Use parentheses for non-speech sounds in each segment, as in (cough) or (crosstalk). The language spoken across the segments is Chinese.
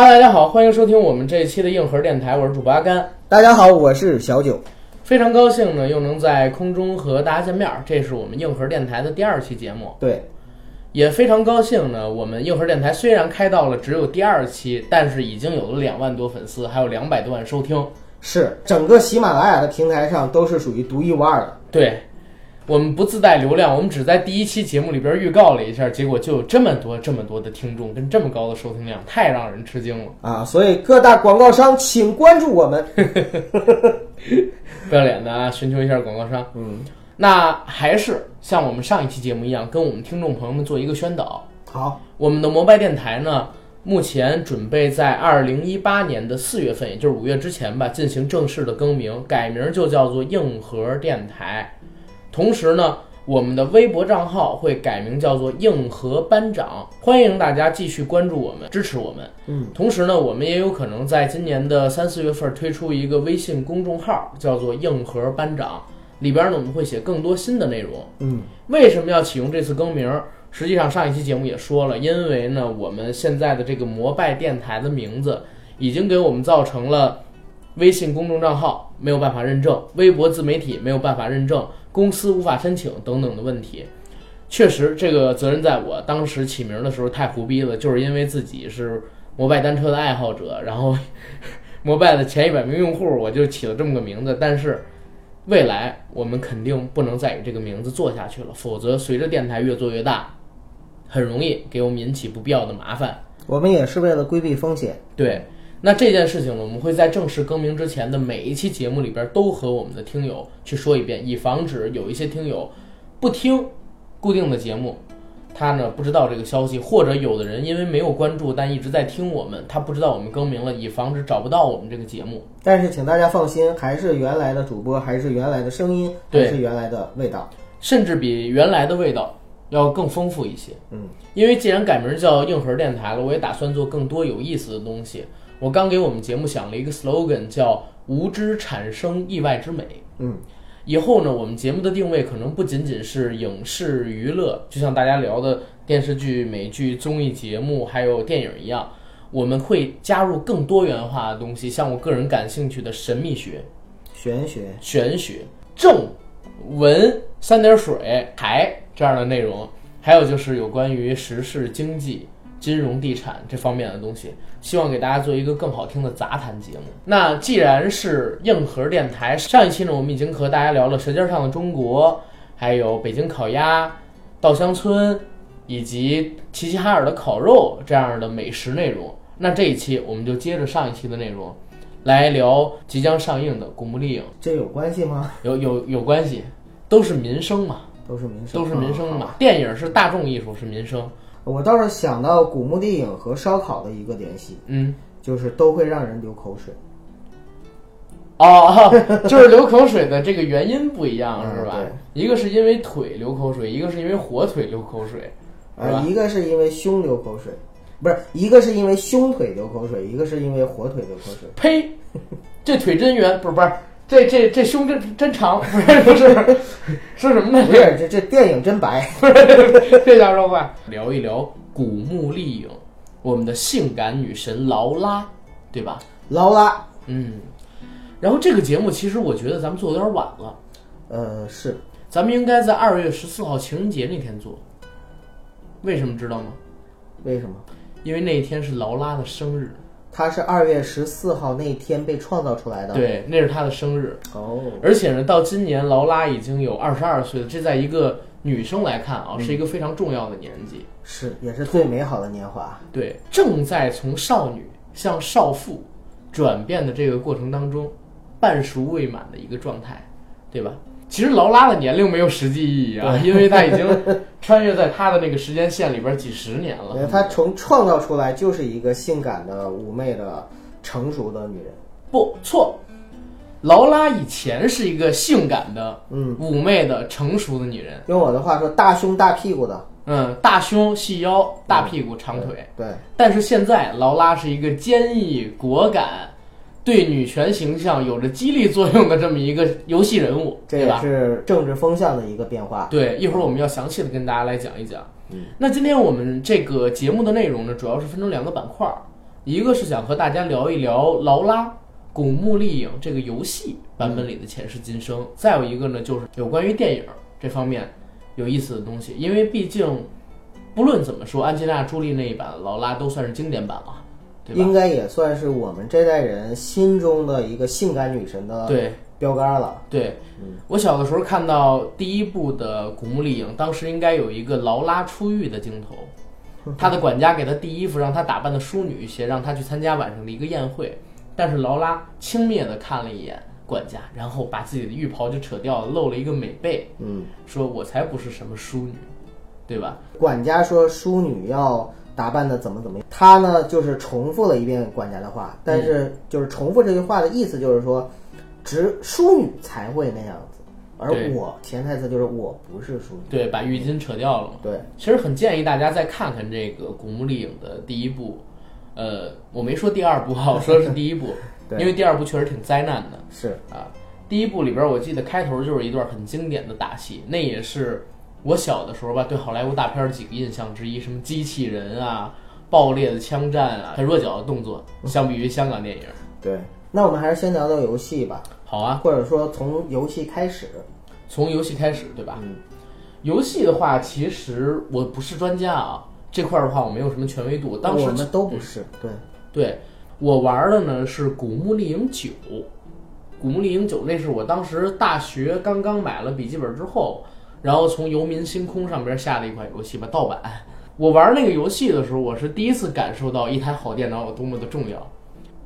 哈喽，大家好，欢迎收听我们这一期的硬核电台，我是主播阿甘。大家好，我是小九。非常高兴呢，又能在空中和大家见面儿，这是我们硬核电台的第二期节目。对，也非常高兴呢，我们硬核电台虽然开到了只有第二期，但是已经有了两万多粉丝，还有两百多万收听。是整个喜马拉雅的平台上都是属于独一无二的。对，我们不自带流量，我们只在第一期节目里边预告了一下，结果就有这么多这么多的听众跟这么高的收听量，太让人吃惊了。啊，所以各大广告商请关注我们。(laughs) (laughs) 不要脸的啊，寻求一下广告商。嗯，那还是像我们上一期节目一样，跟我们听众朋友们做一个宣导。好，我们的摩拜电台呢，目前准备在二零一八年的四月份，也就是五月之前吧，进行正式的更名，改名就叫做硬核电台。同时呢，我们的微博账号会改名叫做硬核班长，欢迎大家继续关注我们，支持我们。嗯，同时呢，我们也有可能在今年的三四月份推出一个微信公众号，叫做硬核班长，里边呢我们会写更多新的内容。嗯，为什么要启用这次更名？实际上上一期节目也说了，因为呢，我们现在的这个摩拜电台的名字已经给我们造成了微信公众账号没有办法认证，微博自媒体没有办法认证，公司无法申请等等的问题。确实，这个责任在我。当时起名的时候太胡逼了，就是因为自己是摩拜单车的爱好者，然后 (laughs) 摩拜的前一百名用户，我就起了这么个名字。但是未来我们肯定不能再以这个名字做下去了，否则随着电台越做越大，很容易给我们引起不必要的麻烦。我们也是为了规避风险。对，那这件事情呢，我们会在正式更名之前的每一期节目里边都和我们的听友去说一遍，以防止有一些听友不听固定的节目，他呢不知道这个消息，或者有的人因为没有关注但一直在听我们，他不知道我们更名了，以防止找不到我们这个节目。但是请大家放心，还是原来的主播，还是原来的声音，还是原来的味道。甚至比原来的味道要更丰富一些。嗯，因为既然改名叫硬核电台了，我也打算做更多有意思的东西。我刚给我们节目想了一个 slogan，叫“无知产生意外之美”。嗯，以后呢，我们节目的定位可能不仅仅是影视娱乐，就像大家聊的电视剧、美剧、综艺节目，还有电影一样，我们会加入更多元化的东西，像我个人感兴趣的神秘学、玄学。玄学、正文、三点水、台这样的内容，还有就是有关于时事、经济、金融、地产这方面的东西，希望给大家做一个更好听的杂谈节目。那既然是硬核电台，上一期呢，我们已经和大家聊了《舌尖上的中国》，还有北京烤鸭、稻香村，以及齐齐哈尔的烤肉这样的美食内容。那这一期我们就接着上一期的内容，来聊即将上映的《古墓丽影》。这有关系吗？(laughs) 有有有关系，都是民生嘛，都是民生，都是民生啊嘛。电影是大众艺术，是民生。我倒是想到古墓丽影和烧烤的一个联系，嗯，就是都会让人流口水。哦，(laughs) 就是流口水的这个原因不一样，嗯是吧对？一个是因为腿流口水，一个是因为火腿流口水，啊，一个是因为胸流口水，不是一个是因为胸腿流口水，一个是因为火腿流口水。呸！这腿真圆，不是不是，这这这胸真真长，不是不是，说什么呢？不是，这这电影真白。(laughs) 这瞎说话。聊一聊古墓丽影，我们的性感女神劳拉，对吧？劳拉，嗯，然后这个节目其实我觉得咱们做的有点晚了，呃，是咱们应该在二月十四号情人节那天做。为什么知道吗？为什么？因为那一天是劳拉的生日，它是二月十四号那天被创造出来的。，对，那是她的生日。哦，而且呢，到今年劳拉已经有二十二岁了，这在一个女生来看啊，是一个非常重要的年纪。是也是最美好的年华。对，正在从少女向少妇转变的这个过程当中，半熟未满的一个状态，对吧？其实劳拉的年龄没有实际意义啊，因为她已经穿越在她的那个时间线里边几十年了。因为她从创造出来就是一个性感的、妩媚的、成熟的女人。不错，劳拉以前是一个性感的、嗯，妩媚的、成熟的女人，用我的话说，大胸大屁股的。嗯，大胸、细腰、大屁股、长腿。对，但是现在劳拉是一个坚毅果敢，对女权形象有着激励作用的这么一个游戏人物，这也？是政治风向的一个变化。对，一会儿我们要详细的跟大家来讲一讲。嗯，那今天我们这个节目的内容呢，主要是分成两个板块儿。一个是想和大家聊一聊劳拉《古墓丽影》这个游戏版本里的前世今生，再有一个呢就是有关于电影这方面有意思的东西，因为毕竟不论怎么说，安吉丽娜·朱莉那一版劳拉都算是经典版了？应该也算是我们这代人心中的一个性感女神的对。标杆了。对，我小的时候看到第一部的《古墓丽影》，当时应该有一个劳拉出狱的镜头，她的管家给她递衣服，让她打扮的淑女一些，让她去参加晚上的一个宴会。但是劳拉轻蔑地看了一眼管家，然后把自己的浴袍就扯掉了，露了一个美背，嗯，说我才不是什么淑女，对吧？管家说淑女要打扮的怎么怎么样，他呢就是重复了一遍管家的话，但是就是重复这句话的意思就是说，只淑女才会那样子，而我潜台词就是我不是淑女。对，把浴巾扯掉了。嘛。对，其实很建议大家再看看这个《古墓丽影》的第一部，呃，我没说第二部哈，我说的是 (laughs) 第一部，因为第二部确实挺灾难的。是。啊，第一部里边我记得开头就是一段很经典的打戏，那也是我小的时候吧对好莱坞大片儿几个印象之一，什么机器人啊、爆裂的枪战啊、很弱脚的动作，相比于香港电影。对。那我们还是先聊聊游戏吧，好啊，或者说从游戏开始。从游戏开始，对吧？嗯游戏的话，其实我不是专家啊，这块儿的话我没有什么权威度。当时我们都不是，对，对我玩的呢是《古墓丽影九》，《古墓丽影九》那是我当时大学刚刚买了笔记本之后，然后从游民星空上边下了一款游戏吧，盗版。我玩那个游戏的时候，我是第一次感受到一台好电脑有多么的重要，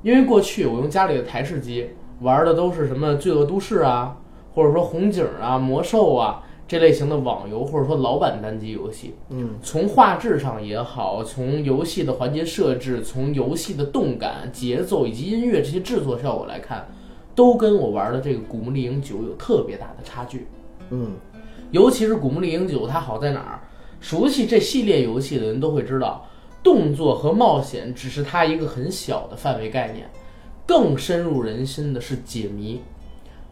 因为过去我用家里的台式机玩的都是什么《罪恶都市》啊，或者说红警啊、魔兽啊这类型的网游，或者说老版单机游戏。嗯，从画质上也好，从游戏的环节设置，从游戏的动感、节奏以及音乐这些制作效果来看，都跟我玩的这个《古墓丽影九》有特别大的差距。嗯，尤其是《古墓丽影九》，它好在哪儿？熟悉这系列游戏的人都会知道，动作和冒险只是它一个很小的范围概念，更深入人心的是解谜，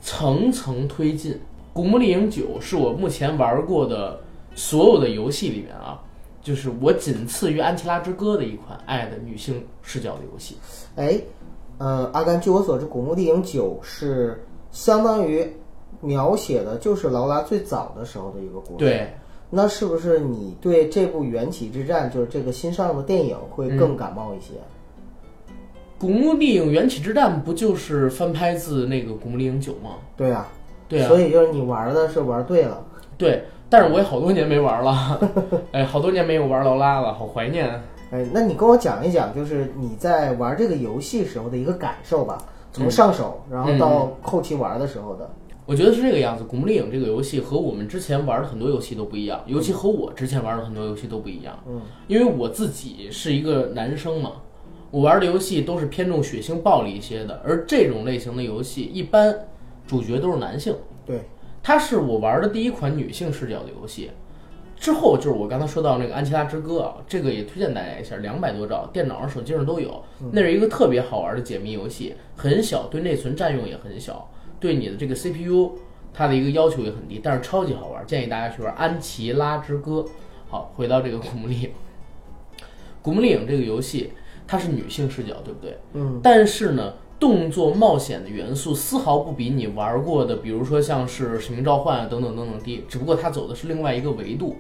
层层推进。《古墓丽影九》是我目前玩过的所有的游戏里面啊，就是我仅次于《安琪拉之歌》的一款爱的女性视角的游戏。哎，呃，阿甘，据我所知，《古墓丽影九》是相当于描写的就是劳拉最早的时候的一个故事。对，那是不是你对这部《缘起之战》就是这个新上的电影会更感冒一些？《古墓丽影：缘起之战》不就是翻拍自那个《古墓丽影九》吗？对啊，对啊，所以就是你玩的是玩对了。对，但是我也好多年没玩了，(laughs) 哎，好多年没有玩劳拉了，好怀念。哎，那你跟我讲一讲，就是你在玩这个游戏时候的一个感受吧，从上手然后到后期玩的时候的。我觉得是这个样子，《古墓丽影》这个游戏和我们之前玩的很多游戏都不一样，尤其和我之前玩的很多游戏都不一样。嗯，因为我自己是一个男生嘛，我玩的游戏都是偏重血腥暴力一些的，而这种类型的游戏一般主角都是男性。对，它是我玩的第一款女性视角的游戏。之后就是我刚才说到那个《安琪拉之歌》啊，这个也推荐大家一下，两百多兆，电脑上、手机上都有。那是一个特别好玩的解谜游戏，很小，对内存占用也很小，对你的这个 CPU 它的一个要求也很低，但是超级好玩，建议大家去玩《安琪拉之歌》。好，回到这个《古墓丽影》，《古墓丽影》这个游戏它是女性视角，对不对？嗯，但是呢，动作冒险的元素丝毫不比你玩过的，比如说像是《使命召唤》啊等等等等低，只不过它走的是另外一个维度。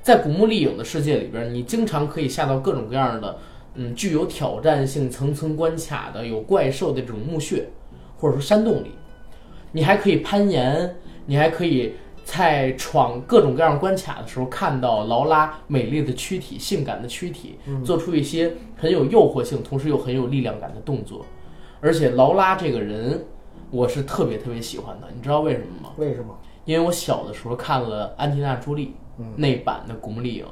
在古墓丽影的世界里边，你经常可以下到各种各样的，嗯，具有挑战性、层层关卡的、有怪兽的这种墓穴，或者说山洞里。你还可以攀岩，你还可以在闯各种各样关卡的时候，看到劳拉美丽的躯体、性感的躯体，做出一些很有诱惑性，同时又很有力量感的动作。而且劳拉这个人，我是特别特别喜欢的，你知道为什么吗？为什么？因为我小的时候看了安吉丽娜·朱莉那版的《古墓丽影》，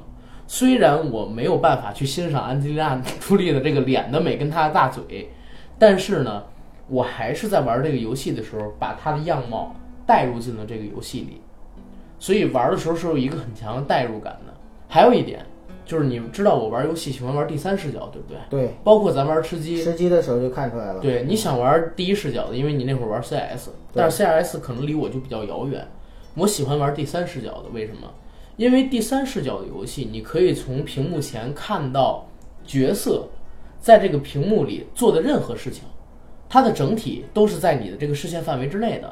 虽然我没有办法去欣赏安吉丽娜·朱莉的这个脸的美跟她的大嘴，但是呢，我还是在玩这个游戏的时候，把他的样貌带入进了这个游戏里，所以玩的时候是有一个很强的代入感的。还有一点就是，你知道我玩游戏喜欢玩第三视角，对不对？对，包括咱玩吃鸡，吃鸡的时候就看出来了。对，你想玩第一视角的，因为你那会儿玩 CS，但是 CS 可能离我就比较遥远。我喜欢玩第三视角的，为什么？因为第三视角的游戏，你可以从屏幕前看到角色在这个屏幕里做的任何事情，它的整体都是在你的这个视线范围之内的，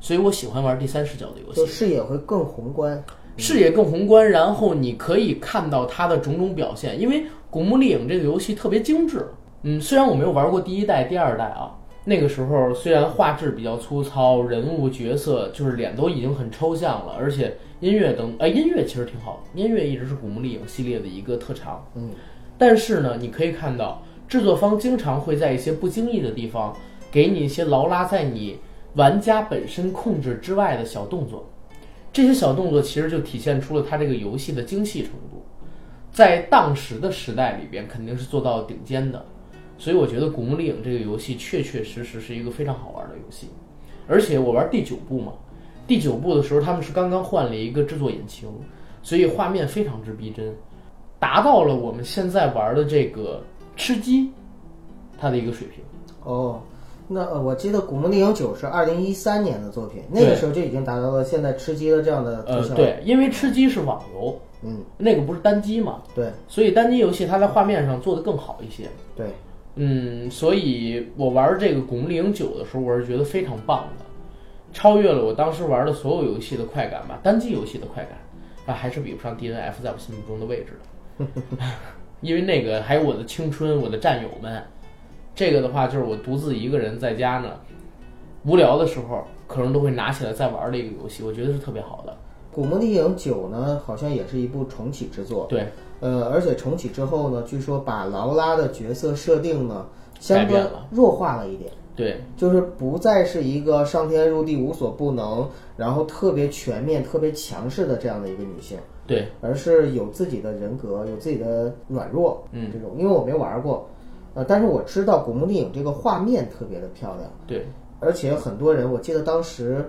所以我喜欢玩第三视角的游戏就。视野会更宏观。视野更宏观，然后你可以看到它的种种表现。因为《古墓丽影》这个游戏特别精致，嗯，虽然我没有玩过第一代、第二代啊，那个时候虽然画质比较粗糙，人物角色就是脸都已经很抽象了，而且音乐等，哎，音乐其实挺好的，音乐一直是《古墓丽影》系列的一个特长。嗯，但是呢，你可以看到制作方经常会在一些不经意的地方给你一些劳拉在你玩家本身控制之外的小动作。这些小动作其实就体现出了它这个游戏的精细程度，在当时的时代里边肯定是做到顶尖的，所以我觉得《古墓丽影》这个游戏确确实实是一个非常好玩的游戏，而且我玩第九部嘛，第九部的时候他们是刚刚换了一个制作引擎，所以画面非常之逼真，达到了我们现在玩的这个吃鸡它的一个水平。哦，那呃，我记得《古墓丽影九》是二零一三年的作品，那个时候就已经达到了现在吃鸡的这样的特呃，效。，对，因为吃鸡是网游，嗯，那个不是单机嘛，对所以单机游戏它在画面上做得更好一些。对，嗯，所以我玩这个《古墓丽影九》的时候，我是觉得非常棒的，超越了我当时玩的所有游戏的快感吧，单机游戏的快感，啊，还是比不上 DNF 在我心目中的位置的。(laughs) 因为那个还有我的青春，我的战友们，这个的话就是我独自一个人在家呢，无聊的时候可能都会拿起来再玩的一个游戏，我觉得是特别好的。《古墓丽影九》呢，好像也是一部重启之作。对，呃，而且重启之后呢，据说把劳拉的角色设定呢，相对弱化了一点。对，就是不再是一个上天入地无所不能，然后特别全面、特别强势的这样的一个女性，对，而是有自己的人格，有自己的软弱，嗯，这种。因为我没玩过，呃，但是我知道《古墓丽影》这个画面特别的漂亮，对，而且很多人，我记得当时，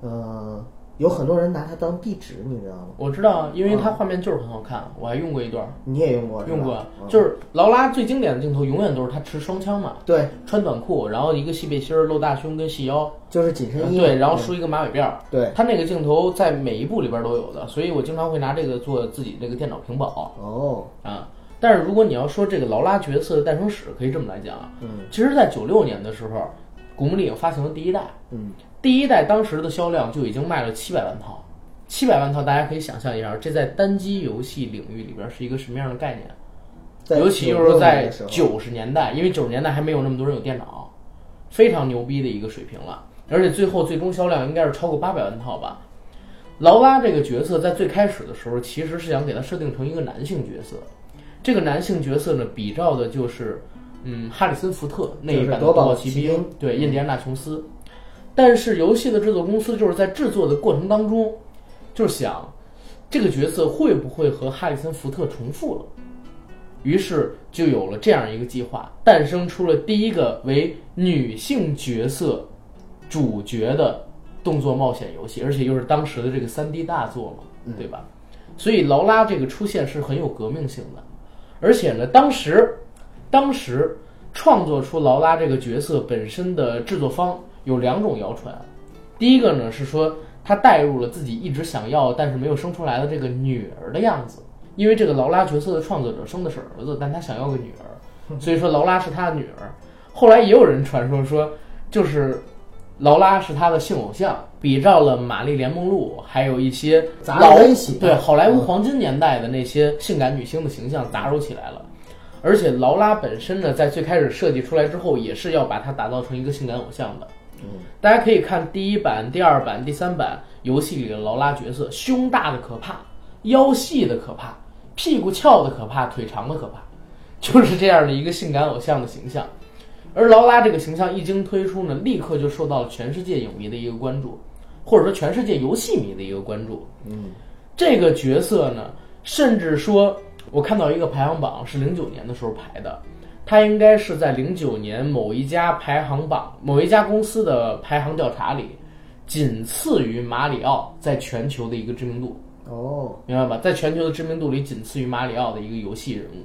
呃，有很多人拿它当壁纸，你知道吗？我知道啊，因为它画面就是很好看，我还用过一段。你也用过？用过，嗯就是劳拉最经典的镜头永远都是她持双枪嘛，对，穿短裤，然后一个细背心儿露大胸跟细腰，就是紧身衣，对，然后梳一个马尾辫儿。对，她那个镜头在每一部里边都有的，所以我经常会拿这个做自己这个电脑屏保哦，啊。但是如果你要说这个劳拉角色的诞生史，可以这么来讲啊，嗯其实，在九六年的时候，《古墓丽影》发行了第一代，嗯，第一代当时的销量就已经卖了七百万套，七百万套，大家可以想象一下，这在单机游戏领域里边是一个什么样的概念？尤其就是在九十年代，因为九十年代还没有那么多人有电脑，非常牛逼的一个水平了。而且最后最终销量应该是超过八百万套吧。劳拉这个角色在最开始的时候，其实是想给他设定成一个男性角色。这个男性角色呢，比照的就是嗯哈里森福特那一版的就是夺宝夺骑骑兵对印第安纳琼斯。但是游戏的制作公司就是在制作的过程当中，就是想这个角色会不会和哈里森福特重复了。于是就有了这样一个计划，诞生出了第一个为女性角色主角的动作冒险游戏，而且又是当时的这个三 D 大作嘛，对吧？所以劳拉这个出现是很有革命性的，而且呢，当时当时创作出劳拉这个角色本身的制作方有两种谣传，第一个呢是说他带入了自己一直想要但是没有生出来的这个女儿的样子，因为这个劳拉角色的创作者生的是儿子，但他想要个女儿，(laughs) 所以说劳拉是他的女儿。后来也有人传说说，就是劳拉是他的性偶像，比照了玛丽莲梦露，还有一些杂老在一起对好莱坞黄金年代的那些性感女星的形象杂糅起来了。而且劳拉本身呢，在最开始设计出来之后，也是要把它打造成一个性感偶像的。嗯，大家可以看第一版、第二版、第三版游戏里的劳拉角色，胸大的可怕，腰细的可怕，屁股翘的可怕，腿长的可怕，(laughs) 就是这样的一个性感偶像的形象。而劳拉这个形象一经推出呢，立刻就受到了全世界影迷的一个关注，或者说全世界游戏迷的一个关注。嗯，这个角色呢，甚至说，我看到一个排行榜是零九年的时候排的，它应该是在零九年某一家排行榜、某一家公司的排行调查里，仅次于马里奥在全球的一个知名度，哦，明白吧？在全球的知名度里，仅次于马里奥的一个游戏人物。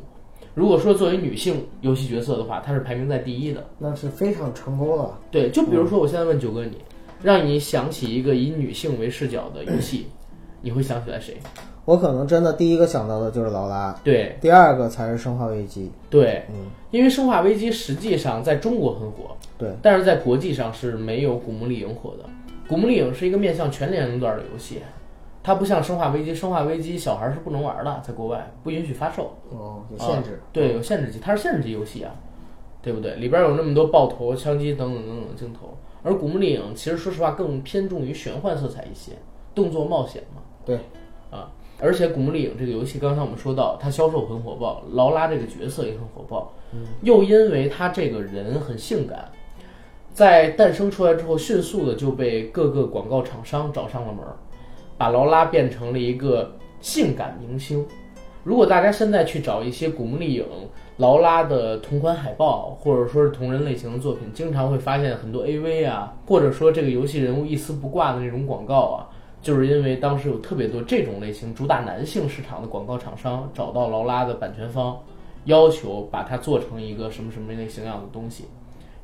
如果说作为女性游戏角色的话，她是排名在第一的。那是非常成功了。对，就比如说，我现在问九哥你，让你想起一个以女性为视角的游戏，你会想起来谁？我可能真的第一个想到的就是劳拉，对第二个才是生化危机。对，嗯，因为《生化危机》实际上在中国很火，对，但是在国际上是没有《古墓丽影》火的。《古墓丽影》是一个面向全年龄段的游戏，它不像《生化危机》，《生化危机》小孩是不能玩的，在国外不允许发售，哦，有限制。对，有限制级，它是限制级游戏啊，对不对？里边有那么多爆头、枪击等等等等的镜头。而《古墓丽影》其实说实话更偏重于玄幻色彩一些，动作冒险嘛。对，啊，而且《古墓丽影》这个游戏，刚才我们说到，它销售很火爆，劳拉这个角色也很火爆，又因为他这个人很性感，在诞生出来之后，迅速的就被各个广告厂商找上了门儿，把劳拉变成了一个性感明星。如果大家现在去找一些《古墓丽影》劳拉的同款海报，或者说是同人类型的作品，经常会发现很多 AV 啊，或者说这个游戏人物一丝不挂的那种广告啊，就是因为当时有特别多这种类型主打男性市场的广告厂商找到劳拉的版权方，要求把它做成一个什么什么类型样的东西，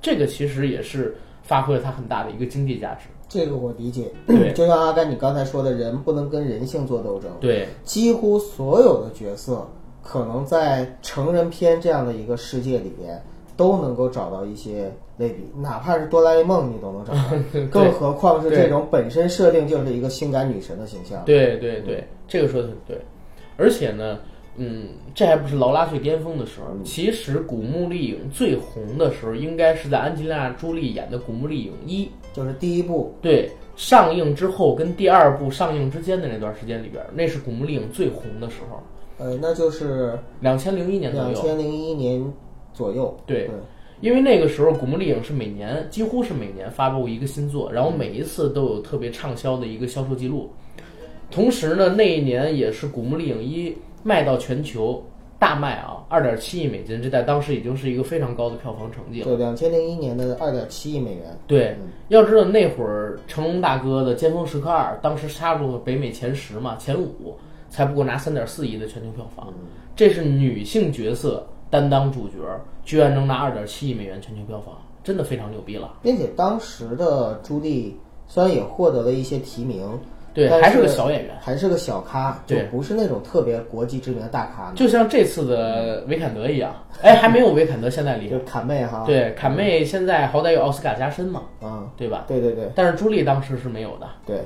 这个其实也是发挥了它很大的一个经济价值。这个我理解。(clears throat) 就像阿甘你刚才说的，人不能跟人性做斗争。对几乎所有的角色，可能在成人片这样的一个世界里边，都能够找到一些类比，哪怕是哆啦 A 梦，你都能找到，(laughs) 更何况是这种本身设定就是一个性感女神的形象。对对对，这个说的很对。而且呢，嗯，这还不是劳拉最巅峰的时候。其实《古墓丽影》最红的时候，应该是在安吉丽娜·朱莉演的《古墓丽影一》就是第一部，对上映之后跟第二部上映之间的那段时间里边，那是《古墓丽影》最红的时候，呃，那就是两千零一年左右。两千零一年左右。对对，因为那个时候《古墓丽影》是每年几乎是每年发布一个新作，然后每一次都有特别畅销的一个销售记录。同时呢，那一年也是《古墓丽影一》卖到全球大卖啊，二点七亿美金，这在当时已经是一个非常高的票房成绩了。对，两千零一年的二点七亿美元。对，要知道那会儿成龙大哥的《尖峰时刻二》当时杀入了北美前十嘛，前五，才不过拿三点四亿的全球票房。这是女性角色担当主角，居然能拿二点七亿美元全球票房，真的非常牛逼了。并且当时的朱莉虽然也获得了一些提名，对，但还是个小演员，还是个小咖，就对不是那种特别国际知名的大咖。就像这次的维坎德一样。(laughs) 哎，还没有维坎德现在厉害就。坎妹哈，，对，坎妹现在好歹有奥斯卡加身嘛，嗯，对吧？对对对但是朱莉当时是没有的。对，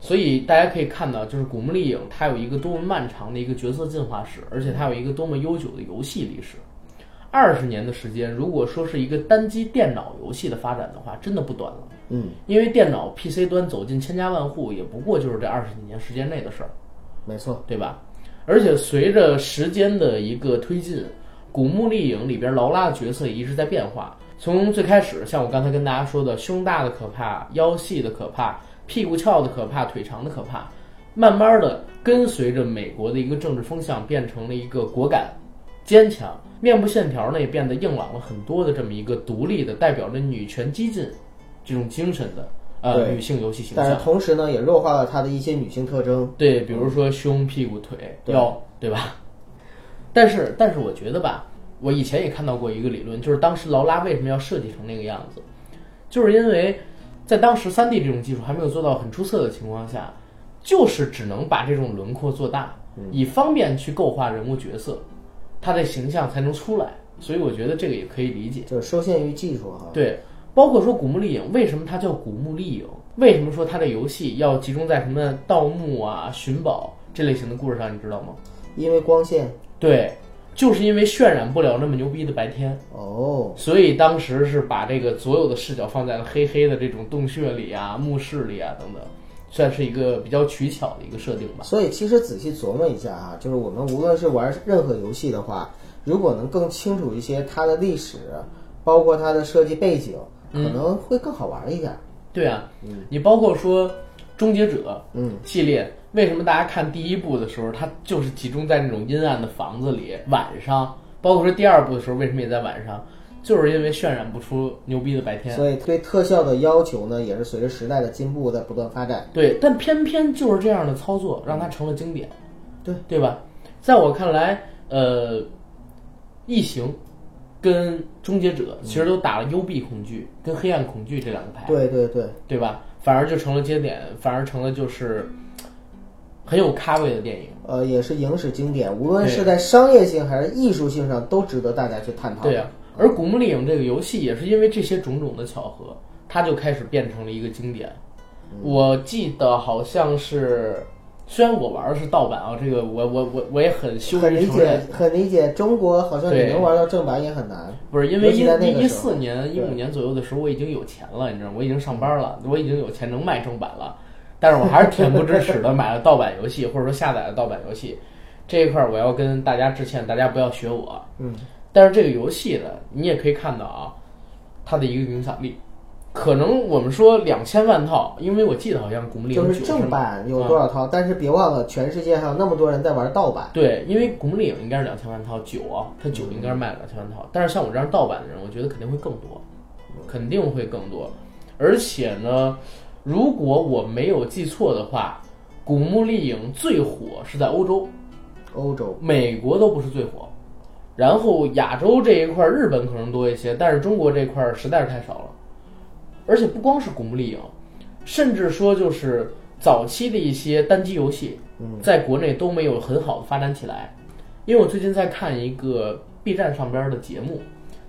所以大家可以看到，就是《古墓丽影》它有一个多么漫长的一个角色进化史，而且它有一个多么悠久的游戏历史。二十年的时间，如果说是一个单机电脑游戏的发展的话，真的不短了。嗯，因为电脑 PC 端走进千家万户，也不过就是这二十几年时间内的事儿，没错，对吧？而且随着时间的一个推进，《古墓丽影》里边劳拉的角色也一直在变化。从最开始，像我刚才跟大家说的，胸大的可怕，腰细的可怕，屁股翘的可怕，腿长的可怕，慢慢的跟随着美国的一个政治风向，变成了一个果敢、坚强，面部线条呢也变得硬朗了很多的这么一个独立的，代表着女权激进这种精神的呃女性游戏形象但是象。同时呢，也弱化了她的一些女性特征。对，比如说胸、屁股、腿、腰，对吧？但是，但是我觉得吧，我以前也看到过一个理论，就是当时劳拉为什么要设计成那个样子，就是因为在当时三 D 这种技术还没有做到很出色的情况下，就是只能把这种轮廓做大，以方便去构画人物角色，他的形象才能出来。所以我觉得这个也可以理解。就是受限于技术哈。对，包括说《古墓丽影》，为什么它叫《古墓丽影》？为什么说它的游戏要集中在什么盗墓啊、寻宝这类型的故事上？你知道吗？因为光线对，就是因为渲染不了那么牛逼的白天，哦，所以当时是把这个所有的视角放在了黑黑的这种洞穴里啊、墓室里啊等等，算是一个比较取巧的一个设定吧。所以其实仔细琢磨一下啊，就是我们无论是玩任何游戏的话，如果能更清楚一些它的历史，包括它的设计背景，可能会更好玩一点。对啊，你包括说《终结者》嗯系列，为什么大家看第一部的时候，它就是集中在那种阴暗的房子里，晚上，包括说第二部的时候，为什么也在晚上，就是因为渲染不出牛逼的白天。所以对特效的要求呢，也是随着时代的进步在不断发展。对，但偏偏就是这样的操作，让它成了经典，对对吧？在我看来，呃，异形跟终结者其实都打了幽闭恐惧跟黑暗恐惧这两个牌，对对对，对吧？反而就成了接点，反而成了就是很有咖位的电影。呃，也是影史经典，无论是在商业性还是艺术性上，都值得大家去探讨。对呀、而《古墓丽影》这个游戏也是因为这些种种的巧合，它就开始变成了一个经典。我记得好像是，虽然我玩的是盗版啊，这个我我我我也很羞很理解于承认，，很理解。中国好像你能玩到正版也很难。不是因为一一四年、一五年左右的时候，我已经有钱了，你知道吗？我已经上班了，我已经有钱能卖正版了，但是我还是恬不知耻的买了盗版游戏，或者说下载了盗版游戏。这一块儿我要跟大家致歉，大家不要学我。嗯，但是这个游戏呢，你也可以看到啊，它的一个影响力，可能我们说两千万套，因为我记得好像《古墓丽影》就是正版有多少套，但是别忘了，全世界还有那么多人在玩盗版。对，因为《古墓丽影》应该是两千万套，九啊，它九应该是卖了两千万套。但是像我这样盗版的人，我觉得肯定会更多，肯定会更多。而且呢，如果我没有记错的话，《古墓丽影》最火是在欧洲，欧洲美国都不是最火。然后亚洲这一块，日本可能多一些，但是中国这块儿实在是太少了。而且不光是《古墓丽影》，甚至说就是早期的一些单机游戏，在国内都没有很好的发展起来。因为我最近在看一个 B 站上边的节目，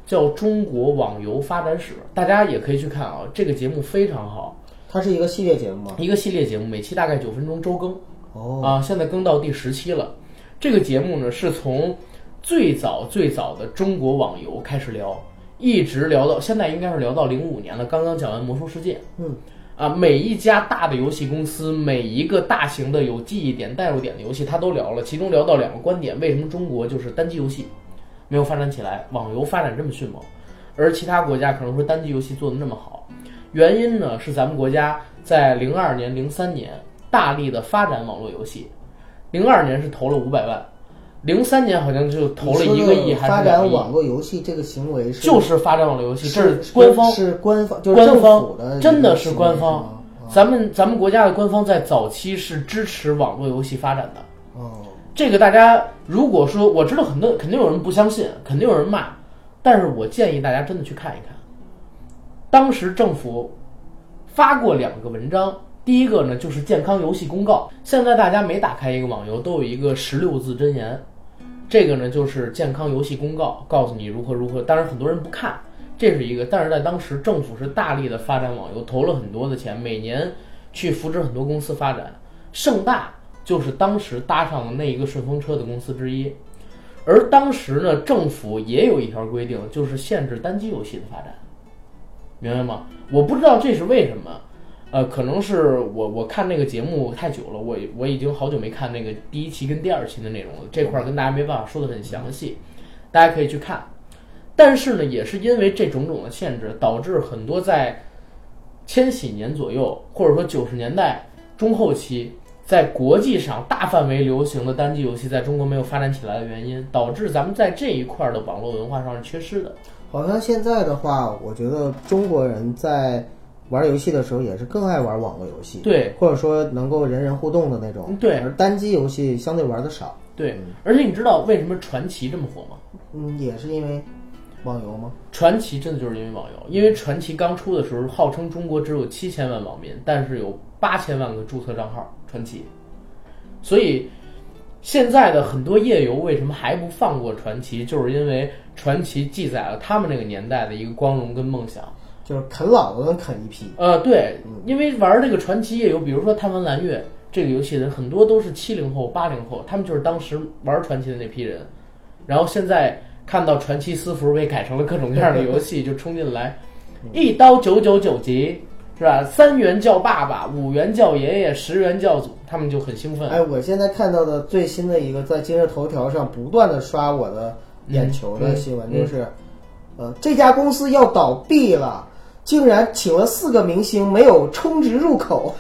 叫《中国网游发展史》，大家也可以去看啊。这个节目非常好，它是一个系列节目吗？一个系列节目，每期大概九分钟，周更。哦，啊，现在更到第十期了。这个节目呢，是从最早最早的中国网游开始聊，一直聊到现在，应该是聊到零五年了。刚刚讲完《魔兽世界》，嗯，啊，每一家大的游戏公司，每一个大型的有记忆点、代入点的游戏，它都聊了。其中聊到两个观点：为什么中国就是单机游戏没有发展起来，网游发展这么迅猛，而其他国家可能说单机游戏做的那么好？原因呢是咱们国家在零二年、零三年大力的发展网络游戏，零二年是投了五百万，零三年好像就投了一个亿还是发展网络游戏这个行为是就是发展网络游戏，这是是官方是官方，就是政官方府的真的是官方咱们咱们国家的官方在早期是支持网络游戏发展的。哦，这个大家如果说我知道很多肯定有人不相信，肯定有人骂，但是我建议大家真的去看一看。当时政府发过两个文章，第一个呢就是健康游戏公告。现在大家每打开一个网游都有一个十六字真言，这个呢就是健康游戏公告，告诉你如何如何。当然很多人不看，这是一个。但是在当时政府是大力的发展网游，投了很多的钱，每年去扶持很多公司发展。盛大就是当时搭上了那一个顺风车的公司之一。而当时呢，政府也有一条规定，就是限制单机游戏的发展，明白吗？我不知道这是为什么，呃，可能是我我看那个节目太久了，我我已经好久没看那个第一期跟第二期的内容了，这块儿跟大家没办法说的很详细，大家可以去看。但是呢，也是因为这种种的限制，导致很多在千禧年左右，或者说九十年代中后期，在国际上大范围流行的单机游戏在中国没有发展起来的原因，导致咱们在这一块儿的网络文化上是缺失的。好像现在的话，我觉得中国人在玩游戏的时候也是更爱玩网络游戏，对，或者说能够人人互动的那种，对而单机游戏相对玩的少，对，而且你知道为什么传奇这么火吗？嗯，也是因为网游吗？传奇真的就是因为网游，因为传奇刚出的时候，号称中国只有七千万网民，但是有八千万个注册账号，传奇。所以现在的很多页游为什么还不放过传奇，就是因为传奇记载了他们那个年代的一个光荣跟梦想。就是啃老的能啃一批，呃，对，因为玩这个传奇页游，比如说《贪玩蓝月》这个游戏的很多都是七零后、八零后，他们就是当时玩传奇的那批人，然后现在看到传奇私服被改成了各种各样的游戏，就冲进来，一刀九九九级是吧？三元叫爸爸，五元叫爷爷，十元叫祖，他们就很兴奋。哎，我现在看到的最新的一个在今日头条上不断的刷我的眼球的新闻，就是，呃，这家公司要倒闭了，竟然请了四个明星没有充值入口，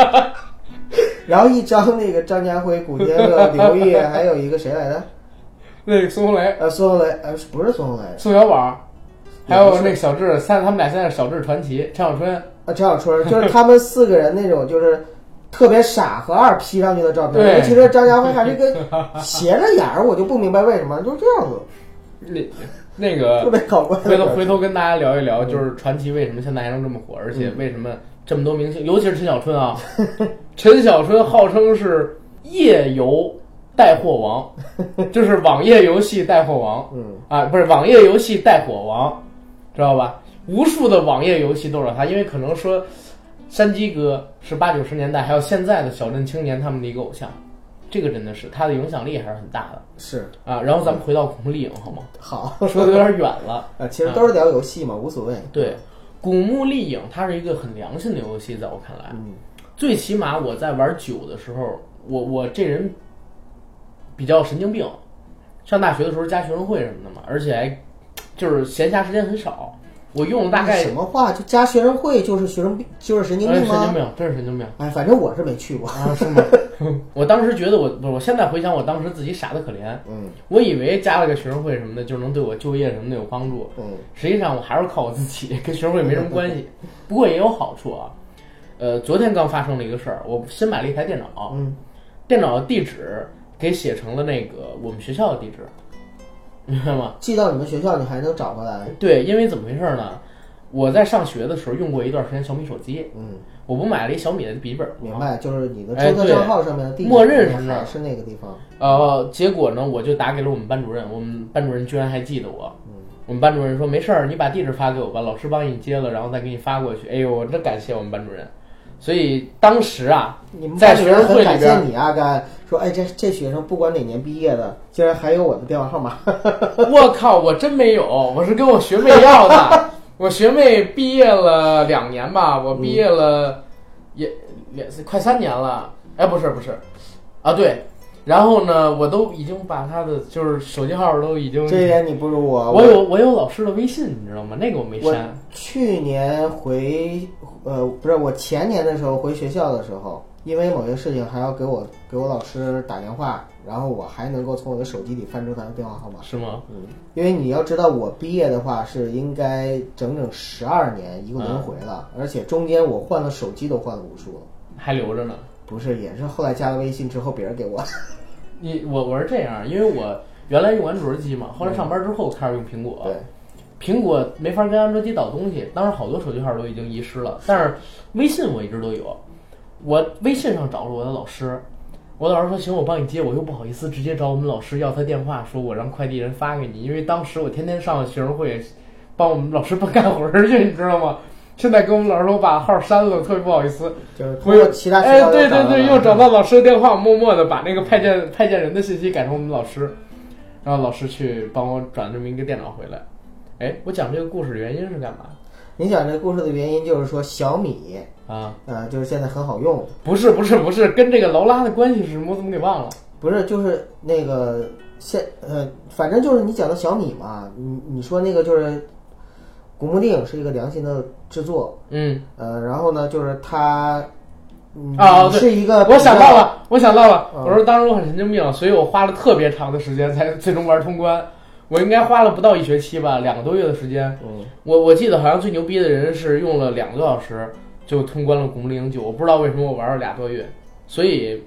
(laughs) 然后一张那个张家辉、古天乐、刘烨，还有一个谁来着？那个孙红雷、呃，孙红雷，呃，不是孙红雷，宋小宝，还有那个小智，三他们俩现在是小智传奇，陈小春。啊，陈小春，就是他们四个人那种就是特别傻和二 P 上去的照片，对。尤其是张家辉还是一个 (laughs) 斜着眼儿，我就不明白为什么就这样子，那那个特别搞怪回头。回头跟大家聊一聊，就是传奇为什么现在还能这么火，而且为什么这么多明星，尤其是陈小春啊，(laughs) 陈小春号称是夜游带货王，(laughs) 就是网页游戏带货王嗯，啊，不是网页游戏带火王，知道吧？无数的网页游戏都是他，因为可能说山鸡哥是八九十年代还有现在的小镇青年他们的一个偶像，这个真的是他的影响力还是很大的是啊。然后咱们回到古墓丽影好吗？好，(laughs) 说的有点远了。呃，(laughs) 其实都是聊游戏嘛，无所谓。对，古墓丽影它是一个很良心的游戏，在我看来，嗯最起码我在玩酒的时候，我我这人比较神经病，上大学的时候加学生会什么的嘛，而且还就是闲暇时间很少，我用了大概什么话？就加学生会就是学生病，就是神经哎病吗？神经病，真是神经病哎，反正我是没去过。啊，是吗？(laughs) 我当时觉得我不是，我现在回想，我当时自己傻的可怜，嗯我以为加了个学生会什么的就能对我就业什么的有帮助，嗯实际上我还是靠我自己，跟学生会没什么关系。(laughs) 不过也有好处啊。呃，昨天刚发生了一个事儿，我新买了一台电脑，嗯，电脑的地址给写成了那个我们学校的地址，明白吗？寄到你们学校，你还能找回来。对，因为怎么回事呢？我在上学的时候用过一段时间小米手机，嗯，我不买了一小米的笔记本吗？明白，就是你的注册账号上面的地址，默认是那儿是那个地方。呃，结果呢，我就打给了我们班主任，我们班主任居然还记得我。我们班主任说没事儿，你把地址发给我吧，老师帮你接了，然后再给你发过去。哎呦，我真感谢我们班主任。所以当时啊，你们在学生会里边谢你啊，甘说，哎，这这学生不管哪年毕业的，竟然还有我的电话号码。(laughs) 我靠，我真没有，我是跟我学妹要的。(laughs) 我学妹毕业了两年吧，我毕业了也也快三年了。哎，不是不是，啊对，然后呢，我都已经把他的就是手机号都已经，这一点你不如我。我有我有老师的微信，你知道吗？那个我没删。去年回呃不是我前年的时候回学校的时候，因为某些事情还要给我给我老师打电话，然后我还能够从我的手机里翻出他的电话号码。是吗？嗯，因为你要知道，我毕业的话是应该整整十二年一个轮回了，而且中间我换了手机都换了无数了。还留着呢。不是，也是后来加了微信之后别人给我。(laughs) 你我我是这样，因为我原来用安卓机嘛，后来上班之后开始用苹果。对，苹果没法跟安卓机导东西，当时好多手机号都已经遗失了，但是微信我一直都有。我微信上找了我的老师，我老师说行，我帮你接，我又不好意思直接找我们老师要他电话，说我让快递人发给你，因为当时我天天上学生会，帮我们老师办干活儿去，你知道吗？现在跟我们老师说我把号删了，特别不好意思。就是通过其他渠哎，对对对，又找到老师的电话，默默的把那个派件派件人的信息改成我们老师，然后老师去帮我转这么一个电脑回来。哎，我讲这个故事的原因是干嘛你讲这个故事的原因就是说小米，啊？呃，就是现在很好用，不是不是不是，跟这个劳拉的关系是什么？我怎么给忘了？不是就是那个现呃，反正就是你讲的小米嘛，你你说那个就是古墓丽影是一个良心的制作，嗯，呃，然后呢就是它。嗯啊对是一个我，想到了，我想到了，嗯我说当时我很神经病，所以我花了特别长的时间才最终玩通关。我应该花了不到一学期吧，两个多月的时间。嗯，我我记得好像最牛逼的人是用了两个多小时就通关了《古墓丽影九》，我不知道为什么我玩了俩多月。所以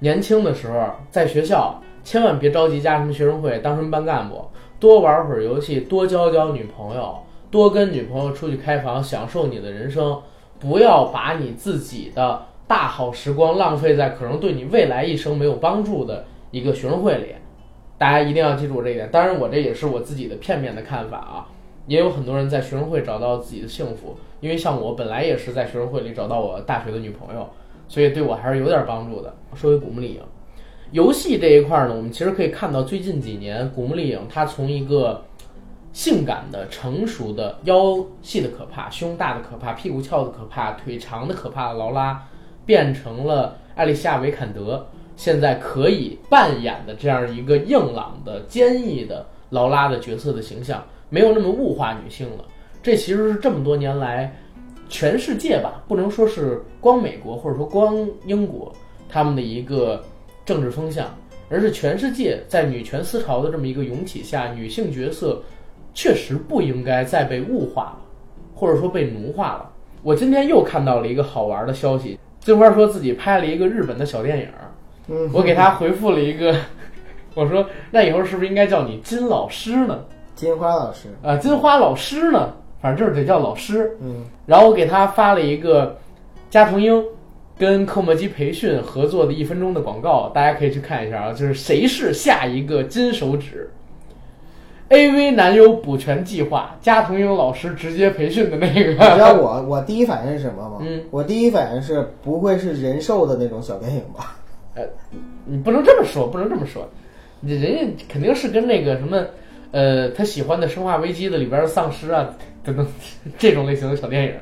年轻的时候在学校千万别着急加什么学生会，当什么班干部，多玩会儿游戏，多交交女朋友，多跟女朋友出去开房，享受你的人生，不要把你自己的大好时光浪费在可能对你未来一生没有帮助的一个学生会里。大家一定要记住这一点。当然，我这也是我自己的片面的看法啊。也有很多人在学生会找到自己的幸福，因为像我本来也是在学生会里找到我大学的女朋友，所以对我还是有点帮助的。说回古墓丽影，游戏这一块呢，我们其实可以看到最近几年古墓丽影它从一个性感的、成熟的、腰细的可怕、胸大的可怕、屁股翘的可怕、腿长的可怕的劳拉，变成了艾丽西亚·维坎德现在可以扮演的这样一个硬朗的、坚毅的劳拉的角色的形象，没有那么物化女性了。这其实是这么多年来，全世界吧，不能说是光美国或者说光英国他们的一个政治风向，而是全世界在女权思潮的这么一个涌起下，女性角色确实不应该再被物化了，或者说被奴化了。我今天又看到了一个好玩的消息，金花说自己拍了一个日本的小电影，嗯，我给他回复了一个，(laughs) 我说那以后是不是应该叫你金老师呢？金花老师，啊，金花老师呢？反正就是得叫老师。嗯然后我给他发了一个加藤鹰跟科莫基培训合作的一分钟的广告，大家可以去看一下啊，就是谁是下一个金手指。AV 男优补全计划，加藤鹰老师直接培训的那个。你知道我我第一反应是什么吗？嗯，我第一反应是不会是人兽的那种小电影吧？(laughs) 呃你不能这么说，不能这么说，你人家肯定是跟那个什么，呃，他喜欢的《生化危机》的里边的丧尸啊等等 (laughs) 这种类型的小电影，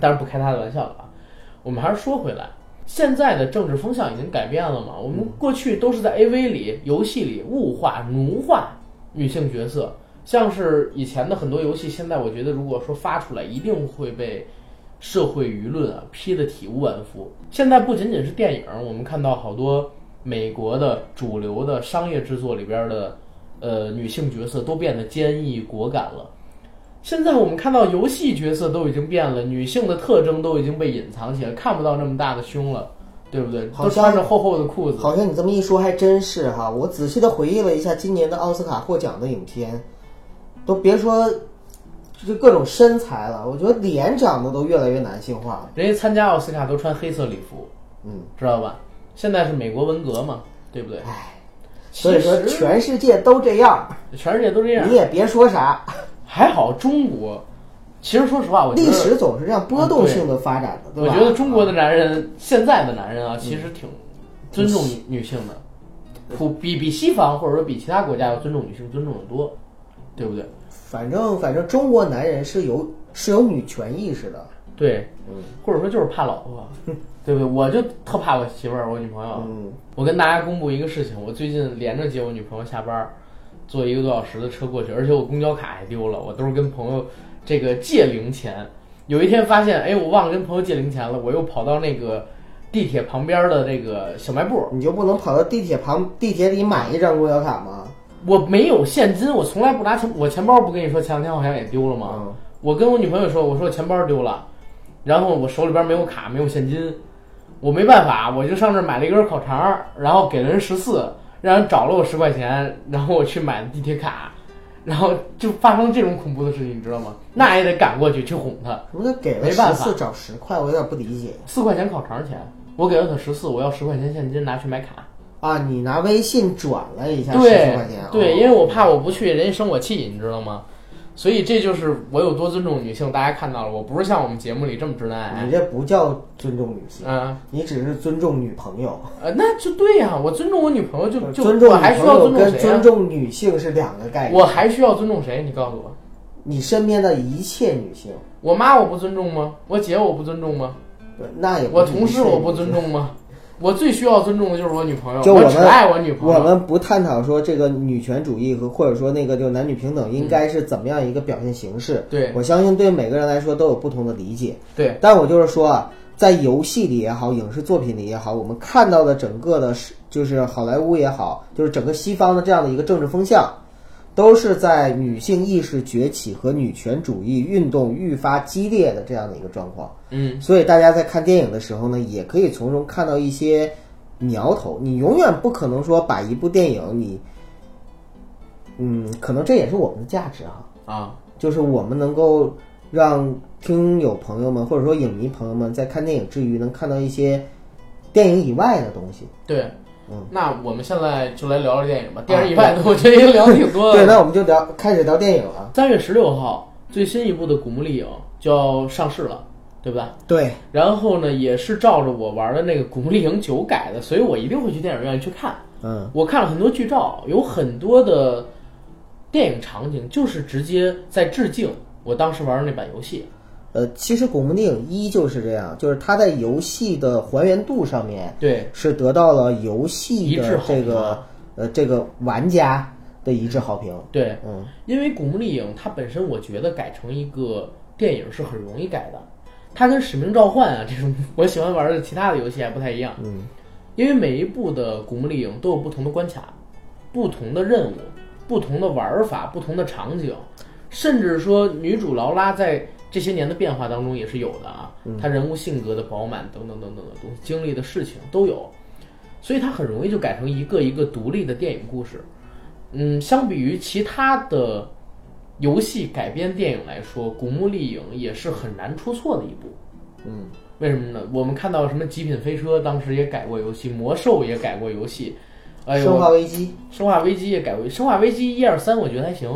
当然不开他的玩笑了啊。我们还是说回来，现在的政治风向已经改变了嘛？我们过去都是在 AV 里、游戏里物化、奴化女性角色，像是以前的很多游戏，现在我觉得如果说发出来，一定会被社会舆论啊批得体无完肤。现在不仅仅是电影，我们看到好多美国的主流的商业制作里边的呃女性角色都变得坚毅果敢了。现在我们看到游戏角色都已经变了，女性的特征都已经被隐藏起来，看不到那么大的胸了，对不对？好都穿着厚厚的裤子。好像你这么一说还真是哈。我仔细的回忆了一下今年的奥斯卡获奖的影片，都别说就各种身材了，我觉得脸长得都越来越男性化了。人家参加奥斯卡都穿黑色礼服，嗯，知道吧？现在是美国文革嘛，对不对？唉，所以说全世界都这样，全世界都这样你，也别说啥，还好中国。其实说实话，我觉得历史总是这样波动性的发展的，对吧？我觉得中国的男人，现在的男人啊，其实挺尊重女女性的，普比比西方或者说比其他国家要尊重女性尊重的多，对不对？反正反正中国男人是有是有女权意识的，对，嗯或者说就是怕老婆，(laughs) 对不对？我就特怕我媳妇儿，我女朋友。嗯，我跟大家公布一个事情，我最近连着接我女朋友下班儿，坐一个多小时的车过去，而且我公交卡还丢了，我都是跟朋友这个借零钱。有一天发现，哎，我忘了跟朋友借零钱了，我又跑到那个地铁旁边的这个小卖部，你就不能跑到地铁旁地铁里买一张公交卡吗？我没有现金，我从来不拿钱，我钱包不跟你说前两天好像也丢了吗？嗯，我跟我女朋友说，我说我钱包丢了，然后我手里边没有卡，没有现金，我没办法，我就上这儿买了一根烤肠，然后给了人十四，让人找了我十块钱，然后我去买的地铁卡，然后就发生这种恐怖的事情，你知道吗？那也得赶过去去哄他，什么叫给了十四找十块？我有点不理解四块钱烤肠钱，我给了他十四，我要十块钱现金拿去买卡。啊！你拿微信转了一下十对四块钱，对，哦因为我怕我不去，人家生我气，你知道吗？所以这就是我有多尊重女性，大家看到了，我不是像我们节目里这么直男癌你。这不叫尊重女性，嗯、你只是尊重女朋友。呃，那就对呀、我尊重我女朋友就就尊我还需要尊重谁、啊？尊重女性是两个概念。我还需要尊重谁？你告诉我，你身边的一切女性，我妈我不尊重吗？我姐我不尊重吗？那也不我同事我不尊重吗？我最需要尊重的就是我女朋友，就我们我只爱我女朋友。我们不探讨说这个女权主义和或者说那个就男女平等应该是怎么样一个表现形式。对我相信对每个人来说都有不同的理解。对但我就是说啊，在游戏里也好，影视作品里也好，我们看到的整个的是就是好莱坞也好，就是整个西方的这样的一个政治风向，都是在女性意识崛起和女权主义运动愈发激烈的这样的一个状况。嗯，所以大家在看电影的时候呢，也可以从中看到一些苗头。你永远不可能说把一部电影你，嗯，可能这也是我们的价值哈，啊，就是我们能够让听友朋友们或者说影迷朋友们在看电影之余，能看到一些电影以外的东西。对。嗯那我们现在就来聊聊电影吧。电影以外的，我觉得已经聊挺多的对，那我们就聊开始聊电影了。三月十六号，最新一部的《古墓丽影》就要上市了，对吧？对，然后呢，也是照着我玩的那个《古墓丽影九》改的，所以我一定会去电影院去看。嗯，我看了很多剧照，有很多的电影场景就是直接在致敬我当时玩的那版游戏。呃，其实《古墓丽影一》就是这样，就是它在游戏的还原度上面对，是得到了游戏的这个啊呃这个玩家的一致好评。对，嗯，因为《古墓丽影》它本身，我觉得改成一个电影是很容易改的。它跟《使命召唤》啊这种我喜欢玩的其他的游戏还不太一样。嗯，因为每一部的《古墓丽影》都有不同的关卡、不同的任务、不同的玩法、不同的场景，甚至说女主劳拉在这些年的变化当中也是有的啊。他人物性格的饱满等等等等的东西，经历的事情都有，所以它很容易就改成一个一个独立的电影故事。嗯，相比于其他的游戏改编电影来说，《古墓丽影》也是很难出错的一部。嗯，为什么呢？我们看到什么《极品飞车》当时也改过游戏，《魔兽》也改过游戏，哎呦，生化危机，生化危机也改过，生化危机一二三我觉得还行。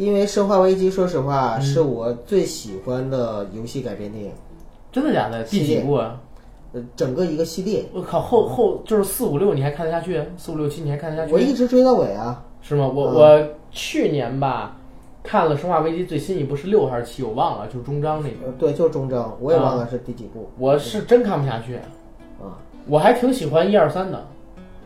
因为生化危机，说实话嗯是我最喜欢的游戏改编电影，真的假的？第几部啊？呃，整个一个系列，我靠，后后就是四五六，你还看得下去？四五六七你还看得下去？我一直追到尾啊。是吗？我、嗯我去年吧看了《生化危机》最新一部是六还是七，我忘了，就是终章那个。呃，对，就是终章，我也忘了是第几部我是真看不下去，啊。我还挺喜欢一二三的，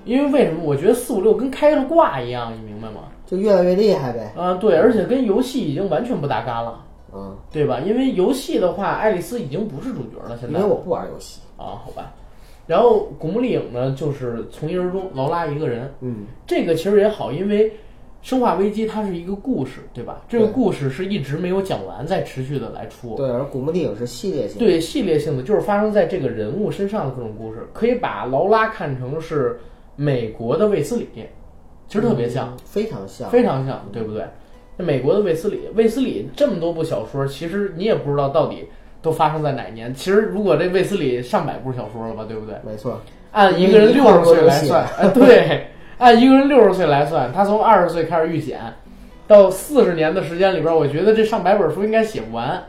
因为为什么？我觉得四五六跟开了挂一样，你明白吗？就越来越厉害呗。啊，对，而且跟游戏已经完全不搭嘎了，嗯，对吧？因为游戏的话，爱丽丝已经不是主角了，现在因为我不玩游戏。啊，好吧。然后古墓丽影呢，就是从一而终，劳拉一个人，嗯，这个其实也好，因为《生化危机》它是一个故事，对吧？这个对故事是一直没有讲完，在持续的来出。对，而古墓丽影是系列性。，对系列性的，就是发生在这个人物身上的各种故事，可以把劳拉看成是美国的卫斯理，其实特别像，嗯非常像。非常像，对不对？那美国的卫斯理，卫斯理这么多部小说，其实你也不知道到底都发生在哪年。其实如果这卫斯理上百部小说了吧，对不对？没错。按一个人六十岁来算，哎，对，按一个人六十岁来算，他从二十岁开始遇险，到四十年的时间里边，我觉得这上百本书应该写不完，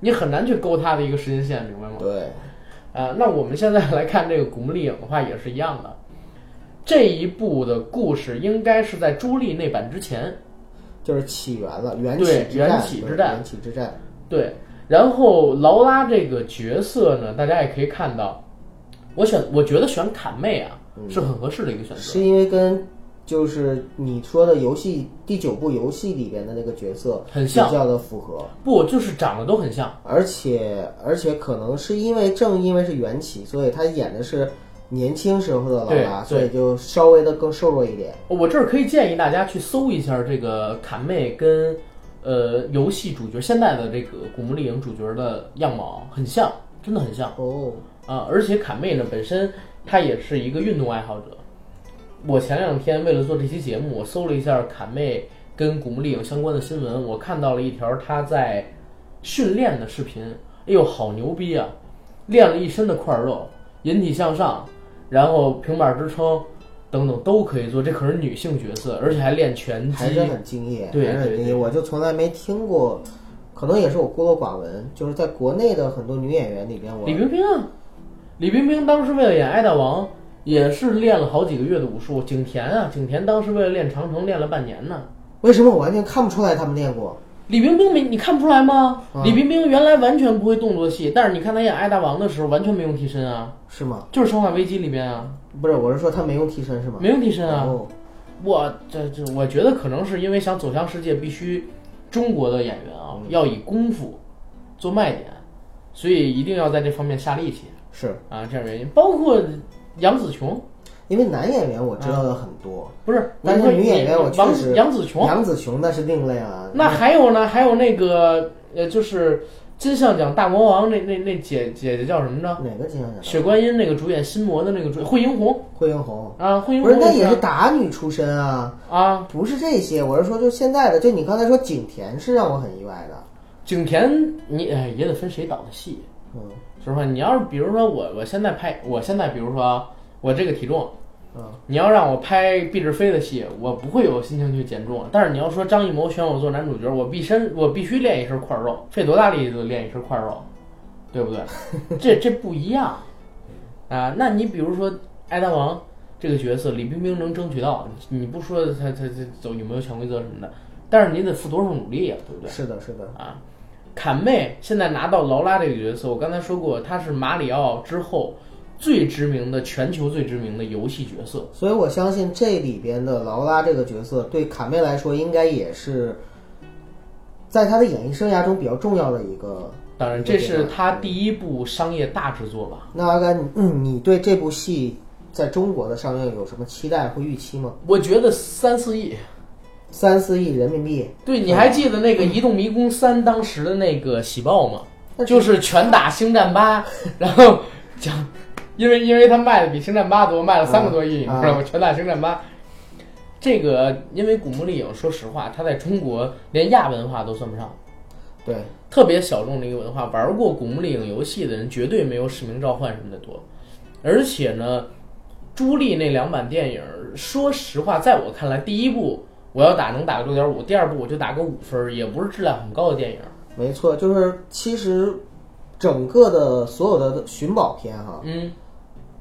你很难去勾他的一个时间线，明白吗？对，啊，那我们现在来看这个《古墓丽影》的话，也是一样的。这一部的故事应该是在朱莉那版之前，就是起源了，缘起对之战。缘起之战对缘起之战。对。然后劳拉这个角色呢，大家也可以看到，我选，我觉得选坎妹啊是很合适的一个选择。是因为跟就是你说的游戏第九部游戏里边的那个角色很像比较的符合，不，就是长得都很像。而且而且可能是因为正因为是缘起，所以他演的是年轻时候的劳拉，对所以就稍微的更瘦弱一点。我这儿可以建议大家去搜一下这个坎妹跟呃游戏主角现在的这个古墓丽影主角的样貌很像，真的很像哦，啊！而且坎妹呢本身她也是一个运动爱好者。我前两天为了做这期节目，我搜了一下坎妹跟古墓丽影相关的新闻，我看到了一条她在训练的视频，哎呦，好牛逼啊！练了一身的块肉，引体向上，然后平板支撑等等都可以做，这可是女性角色，而且还练拳击还是。很敬业，对。我就从来没听过，可能也是我孤陋寡闻，就是在国内的很多女演员里边，我李冰冰啊，李冰冰当时为了演爱大王，也是练了好几个月的武术。景甜啊，景甜当时为了练长城练了半年呢。为什么我完全看不出来他们练过？李冰冰没你看不出来吗？啊李冰冰原来完全不会动作戏，但是你看她演爱大王的时候完全没用替身啊，是吗？就是《生化危机》里边啊，不是，我是说他没用替身是吗？没用替身啊。哦，我这这，我觉得可能是因为想走向世界，必须中国的演员啊要以功夫做卖点，所以一定要在这方面下力气是啊，这样原因。包括杨紫琼，因为男演员我知道的很多，不是，但是女演员我确王实杨紫琼，杨紫琼那是另类啊。那还有呢，还有那个呃，就是金像奖大魔王那那那姐姐姐叫什么着？哪个金像奖？雪观音那个主演心魔的那个主演惠英红惠英红。啊，惠英不是，那也是打女出身啊，啊，不是这些。我是说，就现在的，就你刚才说景甜是让我很意外的。景甜你哎也得分谁导的戏。嗯说实话，你要是比如说我，我现在拍，我现在比如说啊，我这个体重，嗯，你要让我拍毕志飞的戏，我不会有心情去减重。但是你要说张艺谋选我做男主角，我必身我必须练一身块肉，费多大力气都练一身块肉，对不对？这 (laughs) 这不一样啊。那你比如说爱大王这个角色，李冰冰能争取到，你不说他他他走有没有潜规则什么的，但是你得付多少努力呀、对不对？是的，是的。啊，坎妹现在拿到劳拉这个角色，我刚才说过，她是马里奥之后最知名的全球最知名的游戏角色。所以我相信这里边的劳拉这个角色对卡妹来说，应该也是在她的演艺生涯中比较重要的一个。当然，这是她第一部商业大制作吧？那阿甘，嗯，你对这部戏在中国的上映有什么期待或预期吗？我觉得三四亿。三四亿人民币，对，你还记得那个《移动迷宫三》当时的那个喜报吗？那就是拳打星战八，然后讲，因为因为它卖的比星战八多，卖了三个多亿，你啊知道吗？拳打星战八。这个因为古墓丽影，说实话，它在中国连亚文化都算不上。对，特别小众的一个文化。玩过《古墓丽影》游戏的人绝对没有《使命召唤》什么的多。而且呢，朱莉那两版电影，说实话，在我看来，第一部我要打能打个六点五，第二部我就打个五分儿，也不是质量很高的电影。没错，就是其实整个的所有的寻宝片哈，嗯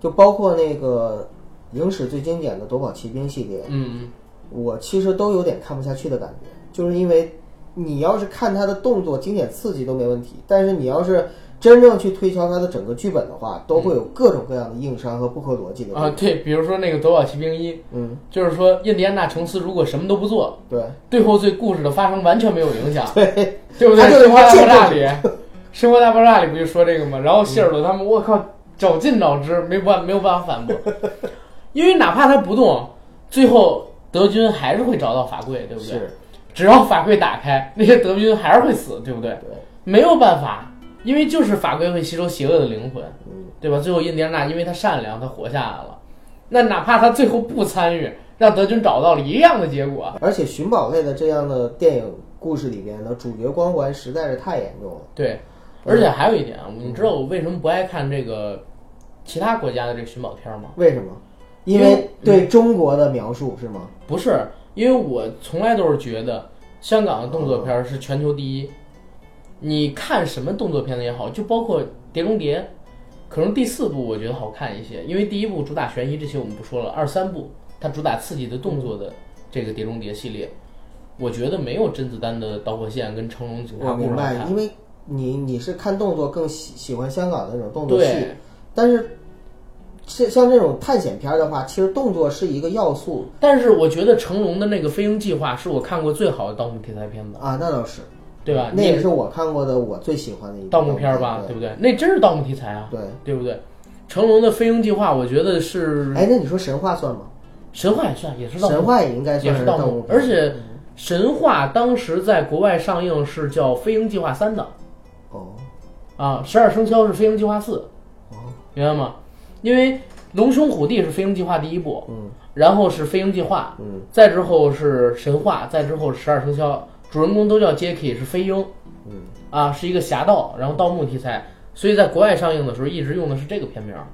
就包括那个影史最经典的《夺宝奇兵》系列，嗯我其实都有点看不下去的感觉，就是因为你要是看他的动作经典刺激都没问题，但是你要是真正去推敲他的整个剧本的话，都会有各种各样的硬伤和不合逻辑的。啊，对，比如说那个《夺宝奇兵一》，嗯，就是说印第安纳琼斯如果什么都不做，对，最后对故事的发生完全没有影响，(laughs) 对，对不对？生活大爆炸里，生活大爆炸里不就说这个吗？然后希尔顿他们，我靠，绞尽脑汁，没办没有办法反驳，(laughs) 因为哪怕他不动，最后德军还是会找到法柜，对不对？是，只要法柜打开，那些德军还是会死，对不对？对，没有办法，因为就是法柜会吸收邪恶的灵魂，嗯，对吧？最后印第安纳因为他善良，他活下来了。那哪怕他最后不参与，让德军找到了一样的结果。而且寻宝类的这样的电影故事里边呢，主角光环实在是太严重了。对，而且还有一点啊，你知道我为什么不爱看这个其他国家的这个寻宝片吗？为什么？因因为为对中国的描述是吗？不是，因为我从来都是觉得香港的动作片是全球第一。你看什么动作片的也好，就包括《碟中谍》，可能第四部我觉得好看一些，因为第一部主打悬疑，这些我们不说了。二三部它主打刺激的动作的这个《碟中谍》系列，我觉得没有甄子丹的《导火线》跟成龙警察故事好我明白，看。因为你你是看动作更喜喜欢香港的那种动作戏，对，但是像像这种探险片儿的话，其实动作是一个要素但是我觉得成龙的那个《飞鹰计划》是我看过最好的盗墓题材片子，啊，那倒是，对吧？那也是我看过的我最喜欢的一个盗墓片儿吧，对对不对？那真是盗墓题材啊，对。对不对？成龙的《飞鹰计划》，我觉得是哎，那你说神话算吗？神话也算，也是盗墓神话也应该也算是盗墓，而且神话当时在国外上映是叫《飞鹰计划三》的哦啊，《十二生肖》是《飞鹰计划四》，哦，明白吗？因为龙兄虎弟是《飞鹰计划》第一部，嗯然后是《飞鹰计划》，嗯再之后是神话，再之后是十二生肖，主人公都叫 Jacky，是飞鹰嗯，啊，是一个侠盗，然后盗墓题材，所以在国外上映的时候一直用的是这个片名儿。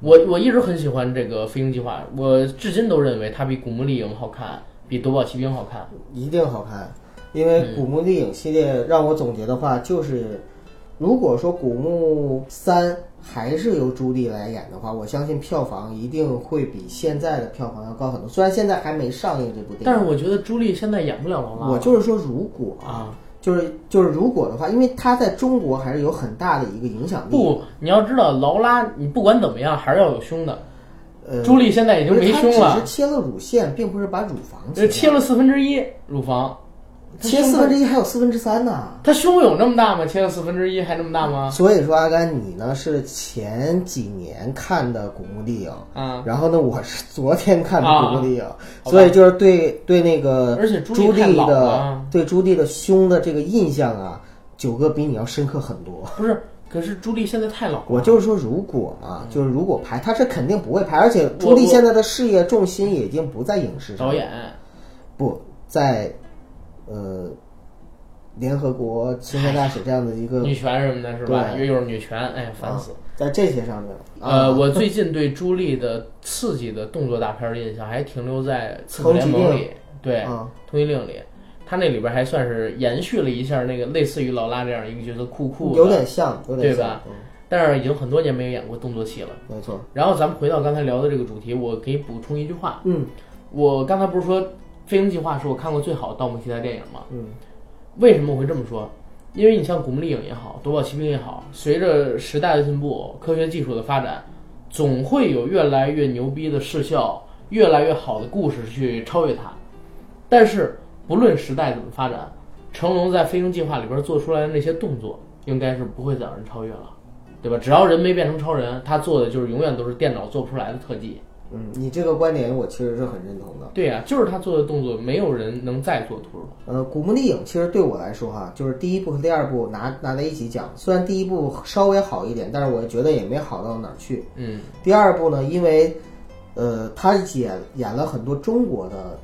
我我一直很喜欢这个《飞鹰计划》，我至今都认为它比《古墓丽影》好看，比《夺宝奇兵》好看。一定好看，因为嗯《古墓丽影》系列让我总结的话就是，如果说《古墓三》还是由朱莉来演的话，我相信票房一定会比现在的票房要高很多。虽然现在还没上映这部电影，但是我觉得朱莉现在演不了劳拉了。我就是说，如果啊，就是就是如果的话，因为它在中国还是有很大的一个影响力。不，你要知道劳拉，你不管怎么样还是要有胸的。呃，朱莉现在已经没胸了是，切了乳腺，并不是把乳房呃，切了，了四分之一乳房。切四分之一还有四分之三呢。他胸有那么大吗？切了四分之一还那么大吗？所以说，阿甘，你呢是前几年看的《古墓丽影》，啊，然后呢，我是昨天看的啊《古墓丽影》，所以就是对对那个而且朱朱莉太老莉的了对朱莉的胸的这个印象啊，九哥比你要深刻很多。不是，可是朱莉现在太老了。我就是说，如果嘛，就是如果拍，他是肯定不会拍，而且朱莉现在的事业重心已经不在影视上，导演，不在呃联合国青年大使这样的一个女权什么的，是吧？又又是女权，哎呀，烦死。在这些上面。呃，啊我最近对朱莉的刺激的动作大片儿的印象还停留在《刺客联盟》里，对，《啊，通缉令》里，他那里边还算是延续了一下那个类似于劳拉这样一个角色，酷酷的，有点像，有点像对吧，嗯但是已经很多年没有演过动作戏了。没错，然后咱们回到刚才聊的这个主题，我给补充一句话，嗯我刚才不是说《飞鹰计划》是我看过最好的盗墓题材电影嘛？嗯为什么我会这么说？因为你像《古墓丽影》也好，《夺宝奇兵》也好，随着时代的进步、科学技术的发展，总会有越来越牛逼的视效、越来越好的故事去超越它。但是不论时代怎么发展，成龙在《飞鹰计划》里边做出来的那些动作，应该是不会再有人超越了，对吧？只要人没变成超人，他做的就是永远都是电脑做不出来的特技。嗯，你这个观点我其实是很认同的。对呀、就是他做的动作，没有人能再做出了。呃，《古墓丽影》其实对我来说哈，就是第一部和第二部拿拿在一起讲，虽然第一部稍微好一点，但是我觉得也没好到哪儿去。嗯，第二部呢，因为呃，他演演了很多中国的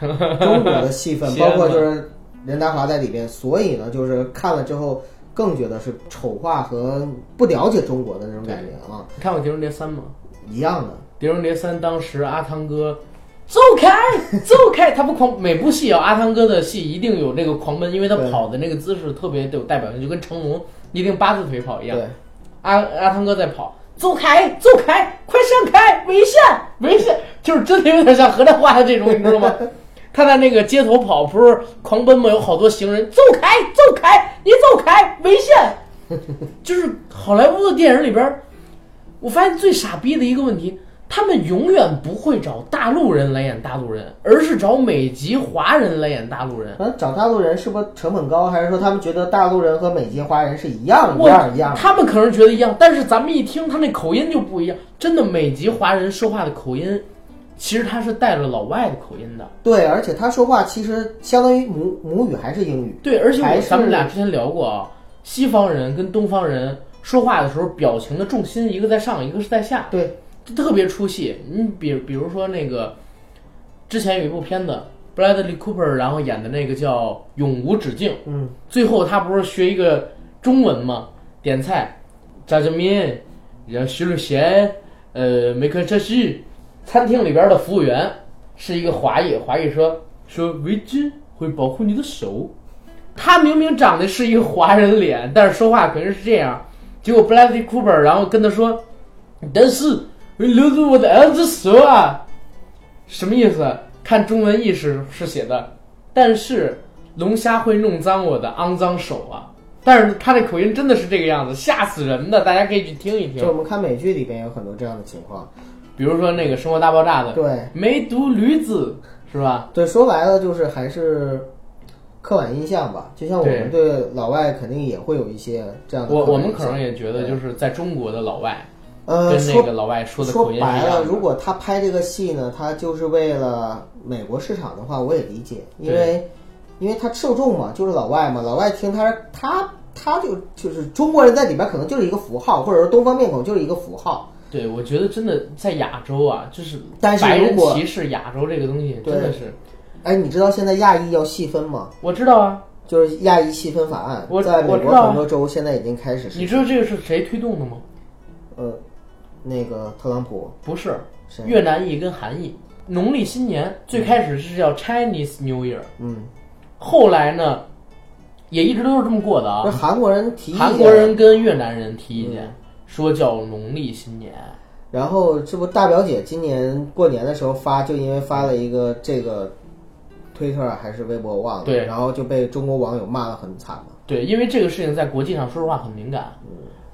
(laughs) 中国的戏份，(laughs) 包括就是任达华在里边，所以呢，就是看了之后更觉得是丑化和不了解中国的那种感觉啊，你看过《碟中谍三》吗？一样的。《碟中谍三》当时阿汤哥走开走开，他不狂每部戏啊，阿汤哥的戏一定有那个狂奔，因为他跑的那个姿势特别有代表性，就跟成龙一定八字腿跑一样。对，阿阿汤哥在跑，走开走开，快闪开，危险危险，就是真的有点像河南话的这种，你知道吗？(laughs) 他在那个街头跑，不是狂奔吗？有好多行人，走开走开，你走开，危险。(laughs) 就是好莱坞的电影里边，我发现最傻逼的一个问题，他们永远不会找大陆人来演大陆人，而是找美籍华人来演大陆人。嗯，找大陆人是不是成本高，还是说他们觉得大陆人和美籍华人是一样一我样一样？他们可能觉得一样，但是咱们一听他那口音就不一样。真的，美籍华人说话的口音，其实他是带着老外的口音的。对，而且他说话其实相当于母母语还是英语。对，而且我咱们俩之前聊过啊，西方人跟东方人说话的时候，表情的重心一个在上，一个是在下，对，就特别出戏。你比比如说那个，之前有一部片子，Bradley Cooper 然后演的那个叫《永无止境》，嗯，最后他不是学一个中文吗？点菜，炸酱面，然后徐若贤，呃，没看这戏。餐厅里边的服务员是一个华裔，华裔说说围巾会保护你的手。他明明长得是一个华人脸，但是说话可能是这样。结果 Bradley Cooper 然后跟他说，但是会留住我的儿子手啊，什么意思？看中文意思是写的，但是龙虾会弄脏我的肮脏手啊。但是他这口音真的是这个样子，吓死人的，大家可以去听一听。就我们看美剧里边有很多这样的情况。比如说那个《生活大爆炸》的对梅毒驴子是吧？对，说白了就是还是刻板印象吧。就像我们对老外肯定也会有一些这样的我。我们可能也觉得，就是在中国的老外呃，跟那说个老外说的口音。如果他拍这个戏呢，他就是为了美国市场的话，我也理解，因为因为他受众嘛，就是老外嘛，老外听他他他就就是中国人在里边可能就是一个符号，或者说东方面孔就是一个符号。对，我觉得真的在亚洲啊，就是但是白人如果歧视亚洲这个东西真的是，哎，你知道现在亚裔要细分吗？我知道啊。就是亚裔细分法案我，在美国很多州现在已经开始你知道这个是谁推动的吗？呃，那个特朗普不是越南裔跟韩裔。农历新年最开始是叫 Chinese New Year，嗯，后来呢，也一直都是这么过的啊。韩国人提议韩国人跟越南人提意见，说叫农历新年。然后这不大表姐今年过年的时候发，就因为发了一个这个推特还是微博我忘了，对然后就被中国网友骂得很惨嘛。对，因为这个事情在国际上说实话很敏感，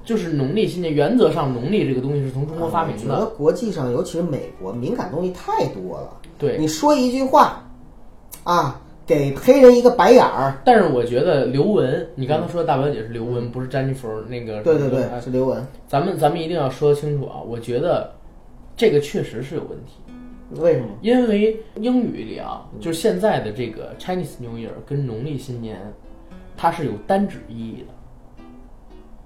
就是农历新年，原则上农历这个东西是从中国发明我觉得的。国际上，尤其是美国，敏感东西太多了。对，你说一句话，啊，给黑人一个白眼儿。但是我觉得刘雯，你刚才说的大表姐是刘雯，不是詹妮弗那个。对对对哎，是刘雯。咱们咱们一定要说清楚啊！我觉得这个确实是有问题，为什么？因为英语里啊，就是现在的这个 Chinese New Year 跟农历新年，它是有单指意义的，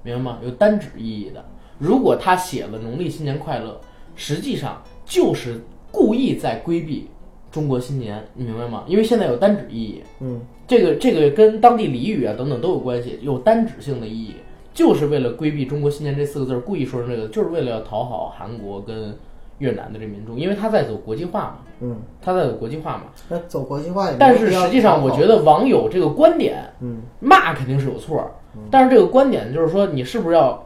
明白吗？有单指意义的。如果他写了农历新年快乐，实际上就是故意在规避中国新年，你明白吗？因为现在有单指意义，嗯，这个这个跟当地俚语啊等等都有关系，有单指性的意义，就是为了规避中国新年这四个字儿，故意说成这个，就是为了要讨好韩国跟越南的这民众，因为他在走国际化嘛，嗯，他在走国际化嘛。那走国际化也但是实际上，我觉得网友这个观点，嗯，骂肯定是有错儿，但是这个观点就是说，你是不是要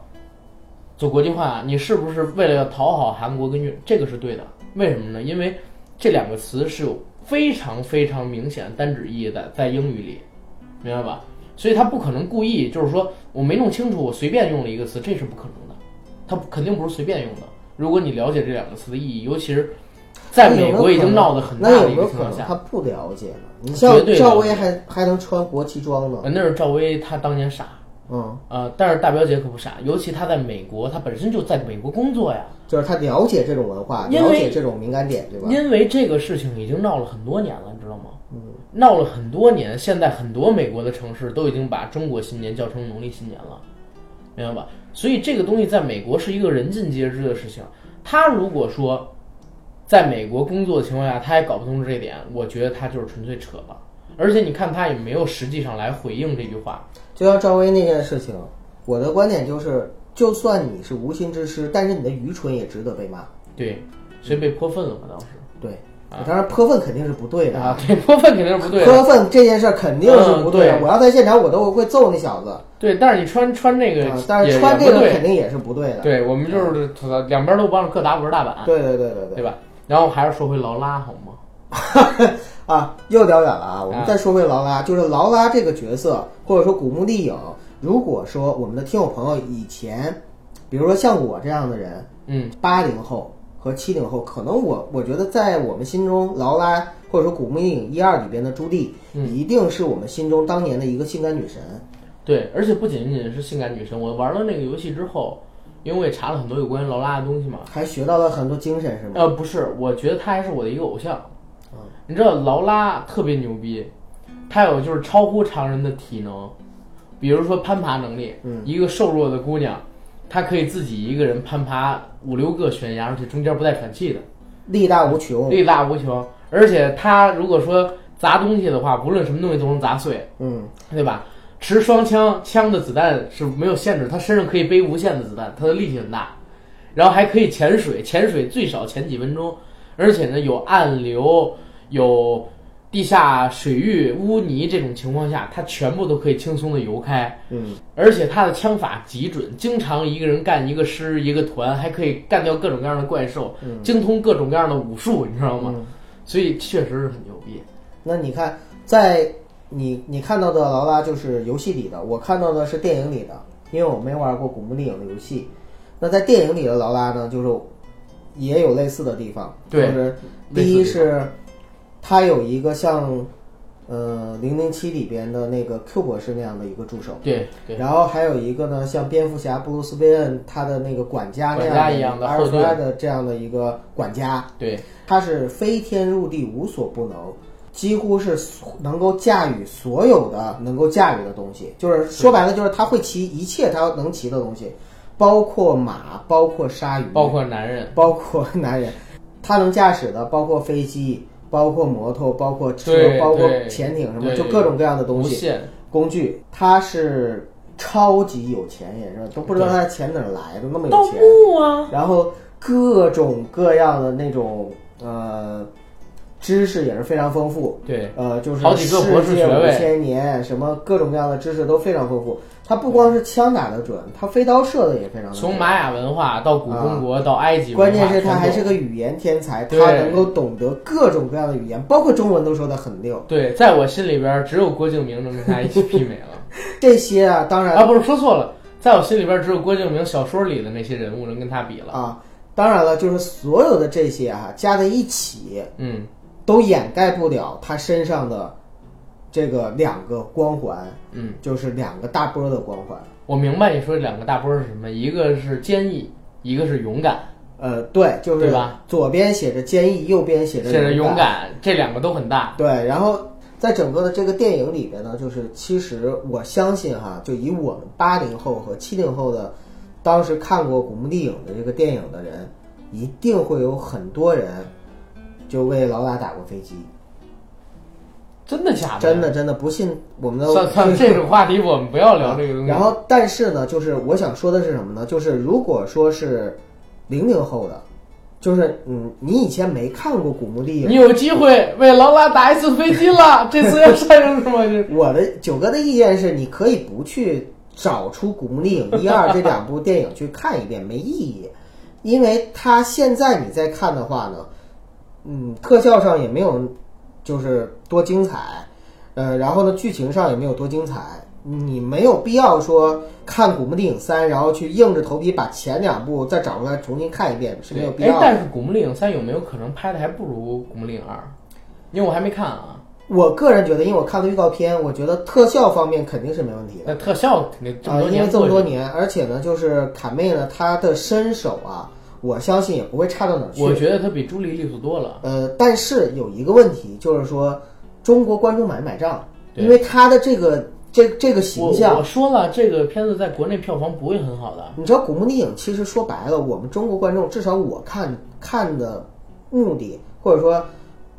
走国际化？你是不是为了要讨好韩国跟日？这个是对的。为什么呢？因为这两个词是有非常非常明显的单指意义的，在英语里，明白吧？所以他不可能故意，就是说我没弄清楚，我随便用了一个词，这是不可能的。他肯定不是随便用的。如果你了解这两个词的意义，尤其是在美国已经闹得很大的一个情况下，可能他不了解呢？你绝像对赵薇还还能穿国旗装呢？呃那是赵薇她当年傻，嗯，呃，但是大表姐可不傻，尤其她在美国，她本身就在美国工作呀。就是她了解这种文化，了解这种敏感点，对吧？因为这个事情已经闹了很多年了，你知道吗？嗯，闹了很多年，现在很多美国的城市都已经把中国新年叫成农历新年了，明白吧？所以这个东西在美国是一个人尽皆知的事情。他如果说在美国工作的情况下，他也搞不通这一点，我觉得他就是纯粹扯了。而且你看他也没有实际上来回应这句话。就像赵薇那件事情，我的观点就是，就算你是无心之失，但是你的愚蠢也值得被骂。对，所以被泼粪了嘛？当时对，当然泼粪肯定是不对的啊，对，泼粪肯定是不对的。泼粪这件事儿肯定是不对的。嗯对我要在现场，我都会揍那小子。对，但是你穿穿这个啊，但是穿这个肯定也是不对的。对我们就是两边都帮着各打五十大板，对对对对对对吧？然后还是说回劳拉好吗？(laughs) 啊，又聊远了啊！我们啊再说回劳拉，就是劳拉这个角色，或者说古墓丽影，如果说我们的听友朋友以前，比如说像我这样的人，嗯，八零后和七零后，可能我我觉得在我们心中，劳拉或者说古墓丽影一二里边的朱棣，嗯一定是我们心中当年的一个性感女神。对，而且不仅仅是性感女神，我玩了那个游戏之后，因为我也查了很多有关于劳拉的东西嘛。还学到了很多精神，是吗？呃，不是，我觉得她还是我的一个偶像。嗯你知道劳拉特别牛逼，她有就是超乎常人的体能，比如说攀爬能力。嗯一个瘦弱的姑娘，她可以自己一个人攀爬五六个悬崖，而且中间不带喘气的，力大无穷。力大无穷。而且她如果说砸东西的话，不论什么东西都能砸碎，嗯，对吧？持双枪，枪的子弹是没有限制，他身上可以背无限的子弹，他的力气很大，然后还可以潜水，潜水最少潜几分钟，而且呢有暗流，有地下水域、污泥这种情况下，他全部都可以轻松的游开，嗯，而且他的枪法极准，经常一个人干一个师一个团，还可以干掉各种各样的怪兽，嗯精通各种各样的武术，你知道吗？嗯所以确实是很牛逼。那你看，在你你看到的劳拉就是游戏里的，我看到的是电影里的，因为我没玩过《古墓丽影》的游戏。那在电影里的劳拉呢，就是也有类似的地方，就是第一是它有一个像呃《零零七》里边的那个 Q 博士那样的一个助手，对对，然后还有一个呢，像蝙蝠侠布鲁斯·韦恩他的那个管家那样一样的阿尔的这样的一个管家，对。他是飞天入地无所不能，几乎是所能够驾驭所有的能够驾驭的东西。就是说白了，就是他会骑一切他能骑的东西，包括马，包括鲨鱼，包括男人。包括男人，他能驾驶的包括飞机，包括摩托，包括车，包括潜艇什么，就各种各样的东西，工具。他是超级有钱，也是都不知道他的钱哪儿来的，那么有钱。墓啊，然后各种各样的那种呃知识也是非常丰富，对，呃，就是好几个博士五千年，什么各种各样的知识都非常丰富。他不光是枪打得准，他飞刀射的也非常。从玛雅文化到古中国到埃及关键是他还是个语言天才，他能够懂得各种各样的语言，包括中文都说的很溜。对，在我心里边只有郭敬明能跟他一起媲美了。(laughs) 这些啊，当然啊，不是说错了，在我心里边只有郭敬明小说里的那些人物能跟他比了。啊，当然了，就是所有的这些啊加在一起，嗯，都掩盖不了他身上的这个两个光环，嗯，就是两个大波的光环。我明白你说这两个大波是什么，一个是坚毅，一个是勇敢，呃，对，就是对吧左边写着坚毅，右边写着写着勇勇。敢，这两个都很大。对，然后在整个的这个电影里边呢，就是其实我相信哈，就以我们八零后和七零后的当时看过《古墓丽影》的这个电影的人，一定会有很多人就为劳拉打过飞机。真的假的？真的，真的不信我们的算 (laughs) 算这种话题，我们不要聊这个东西。然后，但是呢，就是我想说的是什么呢？就是如果说是零零后的，就是嗯，你以前没看过《古墓丽影你》，有机会为劳拉打一次飞机了，(laughs) 这次要上映是吗？这我的九哥的意见是，你可以不去找出《古墓丽影》一二这两部电影去看一遍，没意义，因为他现在你再看的话呢，嗯，特效上也没有就是多精彩，呃，然后呢，剧情上也没有多精彩，你没有必要说看《古墓丽影三》，然后去硬着头皮把前两部再找出来重新看一遍，是没有必要，的。哎但是《古墓丽影三》有没有可能拍的还不如《古墓丽影二》？因为我还没看啊。我个人觉得，因为我看了预告片，我觉得特效方面肯定是没问题的。那特效肯定啊，多因为这么多年，而且呢，就是卡妹呢，她的身手啊，我相信也不会差到哪儿去。我觉得他比朱莉利索多了。呃，但是有一个问题，就是说中国观众买不买账？因为他的这个这这个形我象我，说了，这个片子在国内票房不会很好的。你知道《古墓丽影》其实说白了，我们中国观众至少我看看的目的，或者说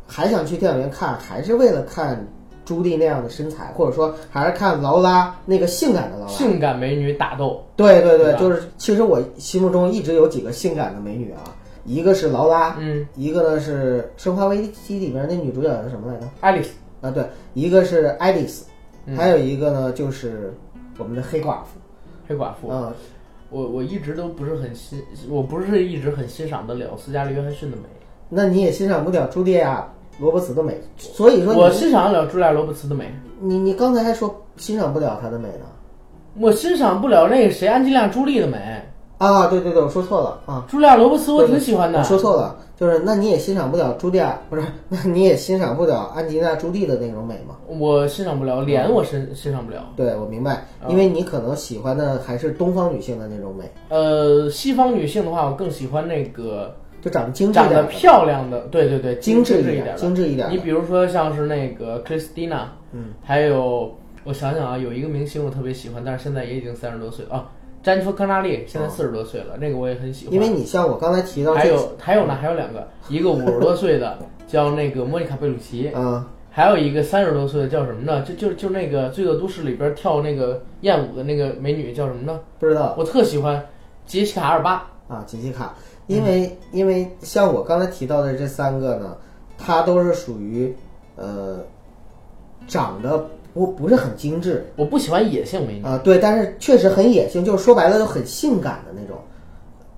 还想去电影院看，还是为了看朱棣那样的身材，或者说还是看劳拉那个性感的劳拉。性感美女打斗，对对对，就是其实我心目中一直有几个性感的美女啊，一个是劳拉，嗯，一个呢是《生化危机》里边那女主角叫什么来着？爱丽丝，啊，对，一个是爱丽丝，嗯。还有一个呢就是我们的黑寡妇。黑寡妇，啊，我我一直都不是很欣，我不是一直很欣赏得了斯嘉丽约翰逊的美，那你也欣赏不了朱莉亚·罗伯茨的美，所以说我欣赏得了朱莉亚·罗伯茨的美，你你刚才还说欣赏不了她的美呢？我欣赏不了那个谁安吉丽亚·朱莉的美，啊，对对对，我说错了啊，朱莉亚·罗伯茨我挺喜欢的我，说错了，就是那你也欣赏不了朱莉亚，不是？那你也欣赏不了安吉丽娜·朱莉的那种美吗？我欣赏不了脸，我欣欣赏不了。对，我明白，啊因为你可能喜欢的还是东方女性的那种美，呃，西方女性的话，我更喜欢那个就长得精致长得，漂亮的，对对对，精致一点的。精致一点的。你比如说像是那个 Christina，嗯，还有我想想啊，有一个明星我特别喜欢，但是现在也已经三十多岁了啊，詹妮弗·康纳利现在四十多岁了，那个我也很喜欢。因为你像我刚才提到这，还有还有呢，还有两个，一个五十多岁的 (laughs) 叫那个莫妮卡·贝鲁奇，嗯，还有一个三十多岁的叫什么呢？就就就那个《罪恶都市》里边跳那个艳舞的那个美女叫什么呢？不知道我特喜欢杰西卡·阿尔巴。啊，杰西卡，因为、因为像我刚才提到的这三个呢，它都是属于呃长得不不是很精致我不喜欢野性美女，啊、对，但是确实很野性，就是说白了就很性感的那种。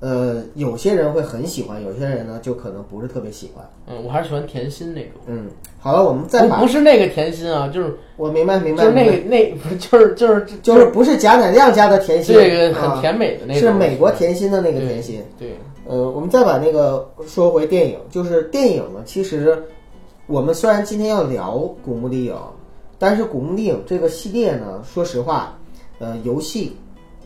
呃，有些人会很喜欢，有些人呢就可能不是特别喜欢。嗯，我还是喜欢甜心那种。嗯，好了，我们再不把不是那个甜心啊，就是我明白明白，就是那个那不是就是就是就是不是贾乃亮家的甜心，这个很啊甜美的那种，是美国甜心的那个甜心。对，呃，我们再把那个说回电影，就是电影呢，其实我们虽然今天要聊《古墓丽影》，但是《古墓丽影》这个系列呢，说实话，呃，游戏，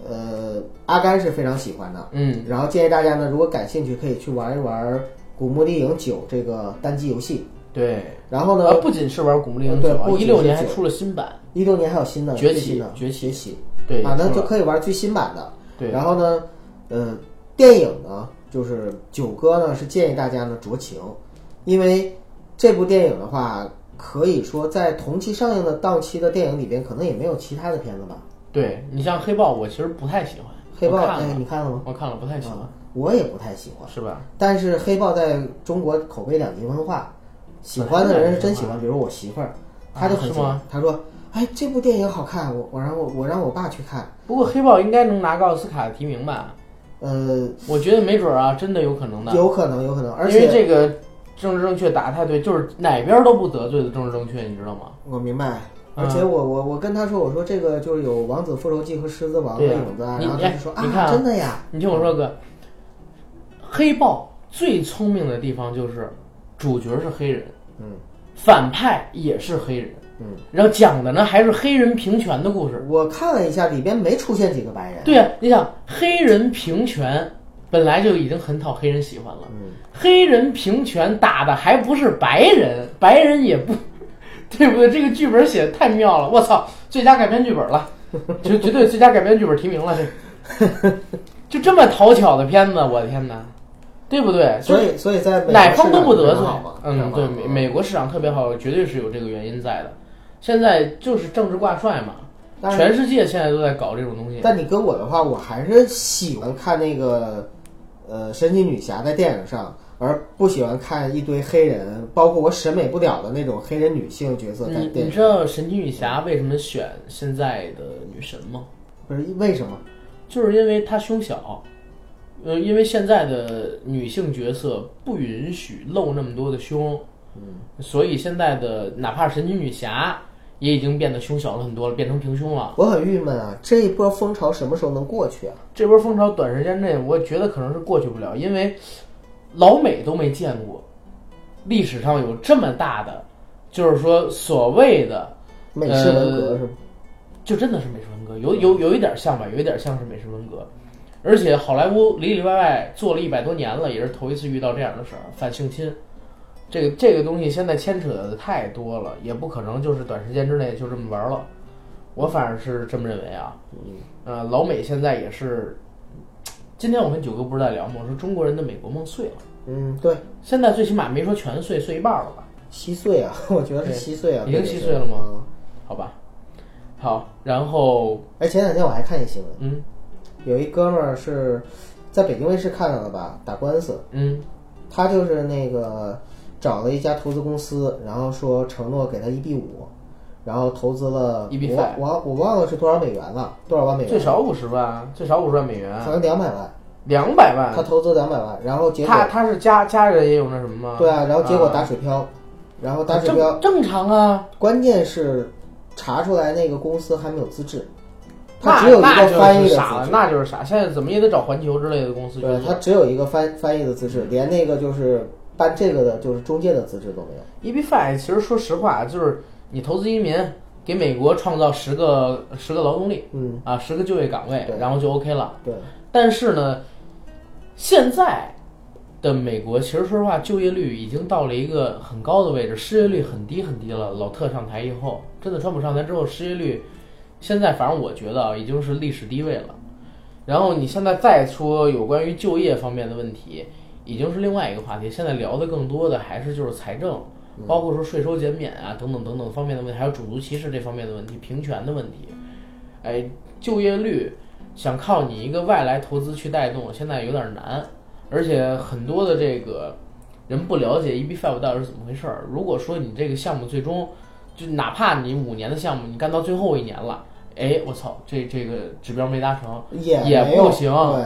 呃，阿甘是非常喜欢的。嗯，然后建议大家呢，如果感兴趣，可以去玩一玩《古墓丽影九》这个单机游戏。对。然后呢呃，，不仅是玩《古墓丽影对一六年还出了新版，一六年还有新的崛起最新的崛起崛起对啊，那就可以玩最新版的。对，然后呢，呃，电影呢，就是九哥呢是建议大家呢酌情，因为这部电影的话，可以说在同期上映的档期的电影里边，可能也没有其他的片子吧。对你像黑豹，我其实不太喜欢。黑豹，哎，我看了，你看了吗？我看了，不太喜欢，啊，我也不太喜欢。是吧？但是黑豹在中国口碑两极分化，喜欢的人是真喜欢，比如我媳妇儿，她就很喜欢啊，她说：“哎，这部电影好看，我我让我我让我爸去看。不过黑豹应该能拿个奥斯卡的提名吧？”呃，我觉得没准儿啊，真的有可能的。有可能，有可能，而因为且这个政治正确打得太对，就是哪边都不得罪的政治正确，你知道吗？我明白，嗯。而且我我我跟他说，我说这个就是有《王子复仇记》和《狮子王》的影子啊，你然后他就说哎你看啊真的呀，你听我说哥，黑豹最聪明的地方就是主角是黑人，嗯。反派也是黑人，嗯，然后讲的呢还是黑人平权的故事。我看了一下，里边没出现几个白人，对啊，你想黑人平权本来就已经很讨黑人喜欢了，嗯，黑人平权打的还不是白人，白人也不，(laughs) 对不对？这个剧本写的太妙了，我操！最佳改编剧本了，绝绝对最佳改编剧本提名了，这 (laughs) 就这么讨巧的片子，我的天哪，对不对？所以所以在哪方都不得罪嗯，对，美美国市场特别好，绝对是有这个原因在的。现在就是政治挂帅嘛，全世界现在都在搞这种东西。但你跟我的话，我还是喜欢看那个呃神奇女侠在电影上，而不喜欢看一堆黑人，包括我审美不了的那种黑人女性角色在你电影。你知道神奇女侠为什么选现在的女神吗？不是为什么？就是因为她胸小，呃，因为现在的女性角色不允许露那么多的胸，嗯，所以现在的哪怕是神奇女侠也已经变得胸小了很多了，变成平胸了。我很郁闷啊，这一波风潮什么时候能过去啊？这波风潮短时间内，我觉得可能是过去不了，因为老美都没见过历史上有这么大的，就是说所谓的美式文革是吗？就真的是美式文革，有有有一点像吧，有一点像是美式文革，而且好莱坞里里外外做了一百多年了，也是头一次遇到这样的事儿，反性侵。这个这个东西现在牵扯的太多了，也不可能就是短时间之内就这么玩了。我反正是这么认为啊。嗯，呃，老美现在也是，今天我跟九哥不是在聊吗？我说中国人的美国梦碎了，嗯，对。现在最起码没说全碎，碎一半了吧？稀碎啊，我觉得是对稀碎啊，已经对稀碎了吗？嗯好吧，好，然后哎，前两天我还看一新闻，嗯有一哥们儿是在北京卫视看到的吧，打官司，嗯他就是那个找了一家投资公司，然后说承诺给他一比五，然后投资了一比我我我忘了是多少美元了，多少万美元？最少五十万，最少五十万美元，好像两百万，两百万他。投资两百万，然后结果他他是家家人也有那什么吗？对啊，然后结果打啊水漂，然后打水漂，正正常啊，关键是查出来那个公司还没有资质，他只有一个翻译的傻了，资质。那就是傻。现在怎么也得找环球之类的公司对，他只有一个翻翻译的资质，连那个就是办这个的，就是中介的资质都没有。EB Five 其实说实话，就是你投资移民，给美国创造十个十个劳动力嗯，啊，十个就业岗位，然后就 OK 了。对，但是呢，现在的美国其实说实话，就业率已经到了一个很高的位置，失业率很低很低了。老特上台以后，真的川普上台之后，失业率现在反正我觉得啊，已经是历史低位了。然后你现在再说有关于就业方面的问题，已经是另外一个话题。现在聊的更多的还是就是财政，包括说税收减免啊等等等等方面的问题，还有种族歧视这方面的问题、平权的问题。哎，就业率想靠你一个外来投资去带动，现在有点难，而且很多的这个人不了解 EB Five 到底是怎么回事儿。如果说你这个项目最终就哪怕你五年的项目，你干到最后一年了，哎，我操，这这个指标没达成，也也不行对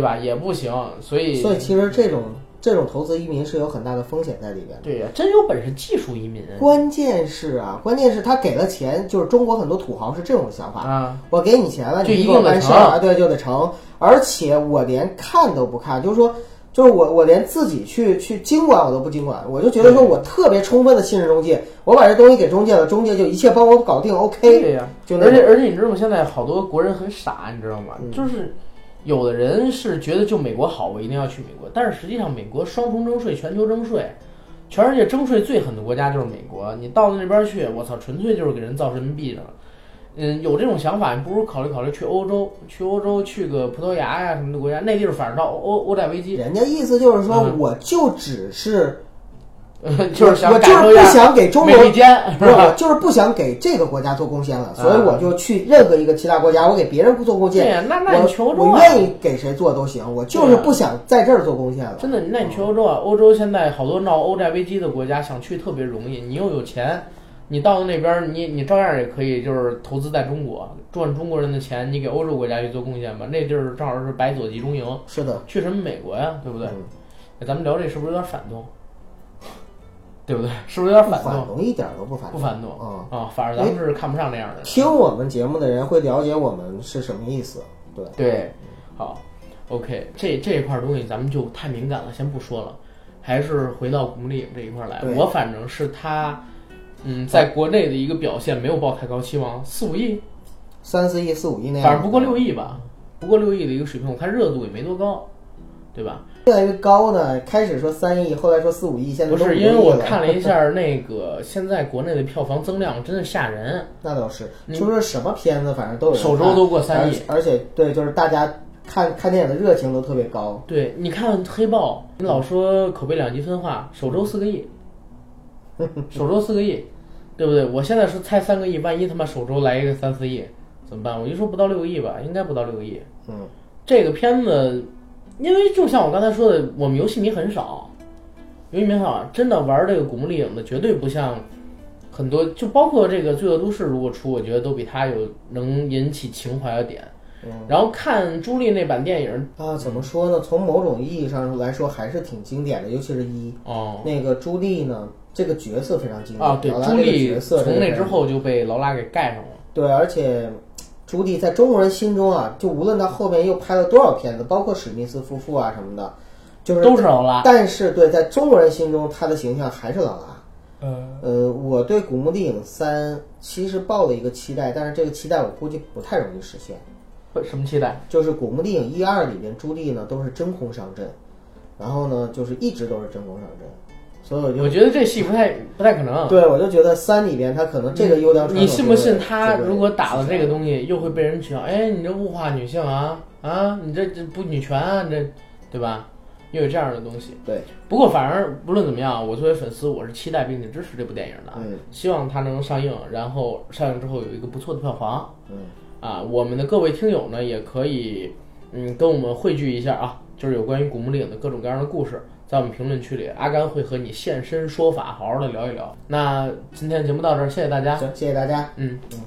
吧？也不行，所以，所以其实这种这种投资移民是有很大的风险在里边的。对呀，真有本事技术移民关键是啊，关键是他给了钱，就是中国很多土豪是这种想法，啊，我给你钱了，就你一定得成办事儿啊，对，就得成，而且我连看都不看，就是说。就是我，我连自己去去经管我都不经管，我就觉得说我特别充分的信任中介，我把这东西给中介了，中介就一切帮我搞定，OK，对呀，就而且而且你知道吗？现在好多国人很傻，你知道吗？嗯就是有的人是觉得就美国好，我一定要去美国，但是实际上美国双重征税，全球征税，全世界征税最狠的国家就是美国。你到了那边去，我操，纯粹就是给人造人民币的。嗯，有这种想法，你不如考虑考虑去欧洲，去欧洲去个葡萄牙呀什么的国家，那地儿反正到欧欧债危机，人家意思就是说，嗯我就只是，(laughs) 就是想我就是不想给中国不是，(laughs) 我就是不想给这个国家做贡献了，所以我就去任何一个其他国家，我给别人不做贡献，对呀，那那你去欧洲我？愿意给谁做都行，我就是不想在这儿做贡献了。真的，那你去欧洲啊？欧洲现在好多闹欧债危机的国家，想去特别容易。你又有钱，你到那边儿，你你照样也可以，就是投资在中国，赚中国人的钱，你给欧洲国家去做贡献吧。那地儿正好是白左集中营，是的，去什么美国呀？对不对？咱们聊这是不是有点反动？对不对？是不是有点不反动？反动一点都不反动。不反动嗯，啊，反而咱们是看不上那样的人。听我们节目的人会了解我们是什么意思。对，对，好，OK，这这一块东西咱们就太敏感了，先不说了，还是回到古墓丽影这一块来。对我反正是他，嗯，在国内的一个表现没有抱太高期望，四五亿，三四亿、四五亿那样，反正不过六亿吧，不过六亿的一个水平，我看热度也没多高，对吧？越来越高呢。开始说三亿，后来说四五亿，现在不是，因为我 (laughs) 看了一下那个现在国内的票房增量真的吓人，(laughs) 那倒是，你就说什么片子，反正都有首周都过三亿。而且对，就是大家看看电影的热情都特别高。对，你看黑豹，你老说口碑两极分化，首周四个亿，(laughs) 首周四个亿，对不对？我现在是猜三个亿，万一他妈首周来一个三四亿，怎么办？我就说不到六个亿吧，应该不到六个亿。嗯，这个片子，因为就像我刚才说的，我们游戏迷很少，游戏迷很少，真的玩这个古墓丽影的绝对不像很多，就包括这个《罪恶都市》如果出，我觉得都比它有能引起情怀的点。嗯然后看朱莉那版电影，啊，怎么说呢？从某种意义上来说，还是挺经典的，尤其是一哦，那个朱莉呢，这个角色非常经典啊，对，朱莉角色从那之后就被劳拉给盖上了。对，而且朱棣在中国人心中啊，就无论他后面又拍了多少片子，包括史密斯夫妇啊什么的，就是都是劳拉。但是对，在中国人心中，他的形象还是劳拉。嗯，呃，我对《古墓丽影三》其实抱了一个期待，但是这个期待我估计不太容易实现。什么期待？就是《古墓丽影》一二里边，朱棣呢都是真空上阵，然后呢就是一直都是真空上阵，所以我就我觉得这戏不太不太可能。对我就觉得三里边他可能这个优良传统你信不信他如果打了这个东西，又会被人取笑？哎，你这物化女性啊啊！你这这不女权啊？你这对吧？又有这样的东西。对，不过反而不论怎么样，我作为粉丝，我是期待并且支持这部电影的，嗯希望它能上映，然后上映之后有一个不错的票房。嗯，啊，我们的各位听友呢，也可以嗯跟我们汇聚一下啊，就是有关于古墓丽影的各种各样的故事，在我们评论区里，阿甘会和你现身说法，好好的聊一聊。那今天节目到这儿，谢谢大家。行，谢谢大家。嗯，嗯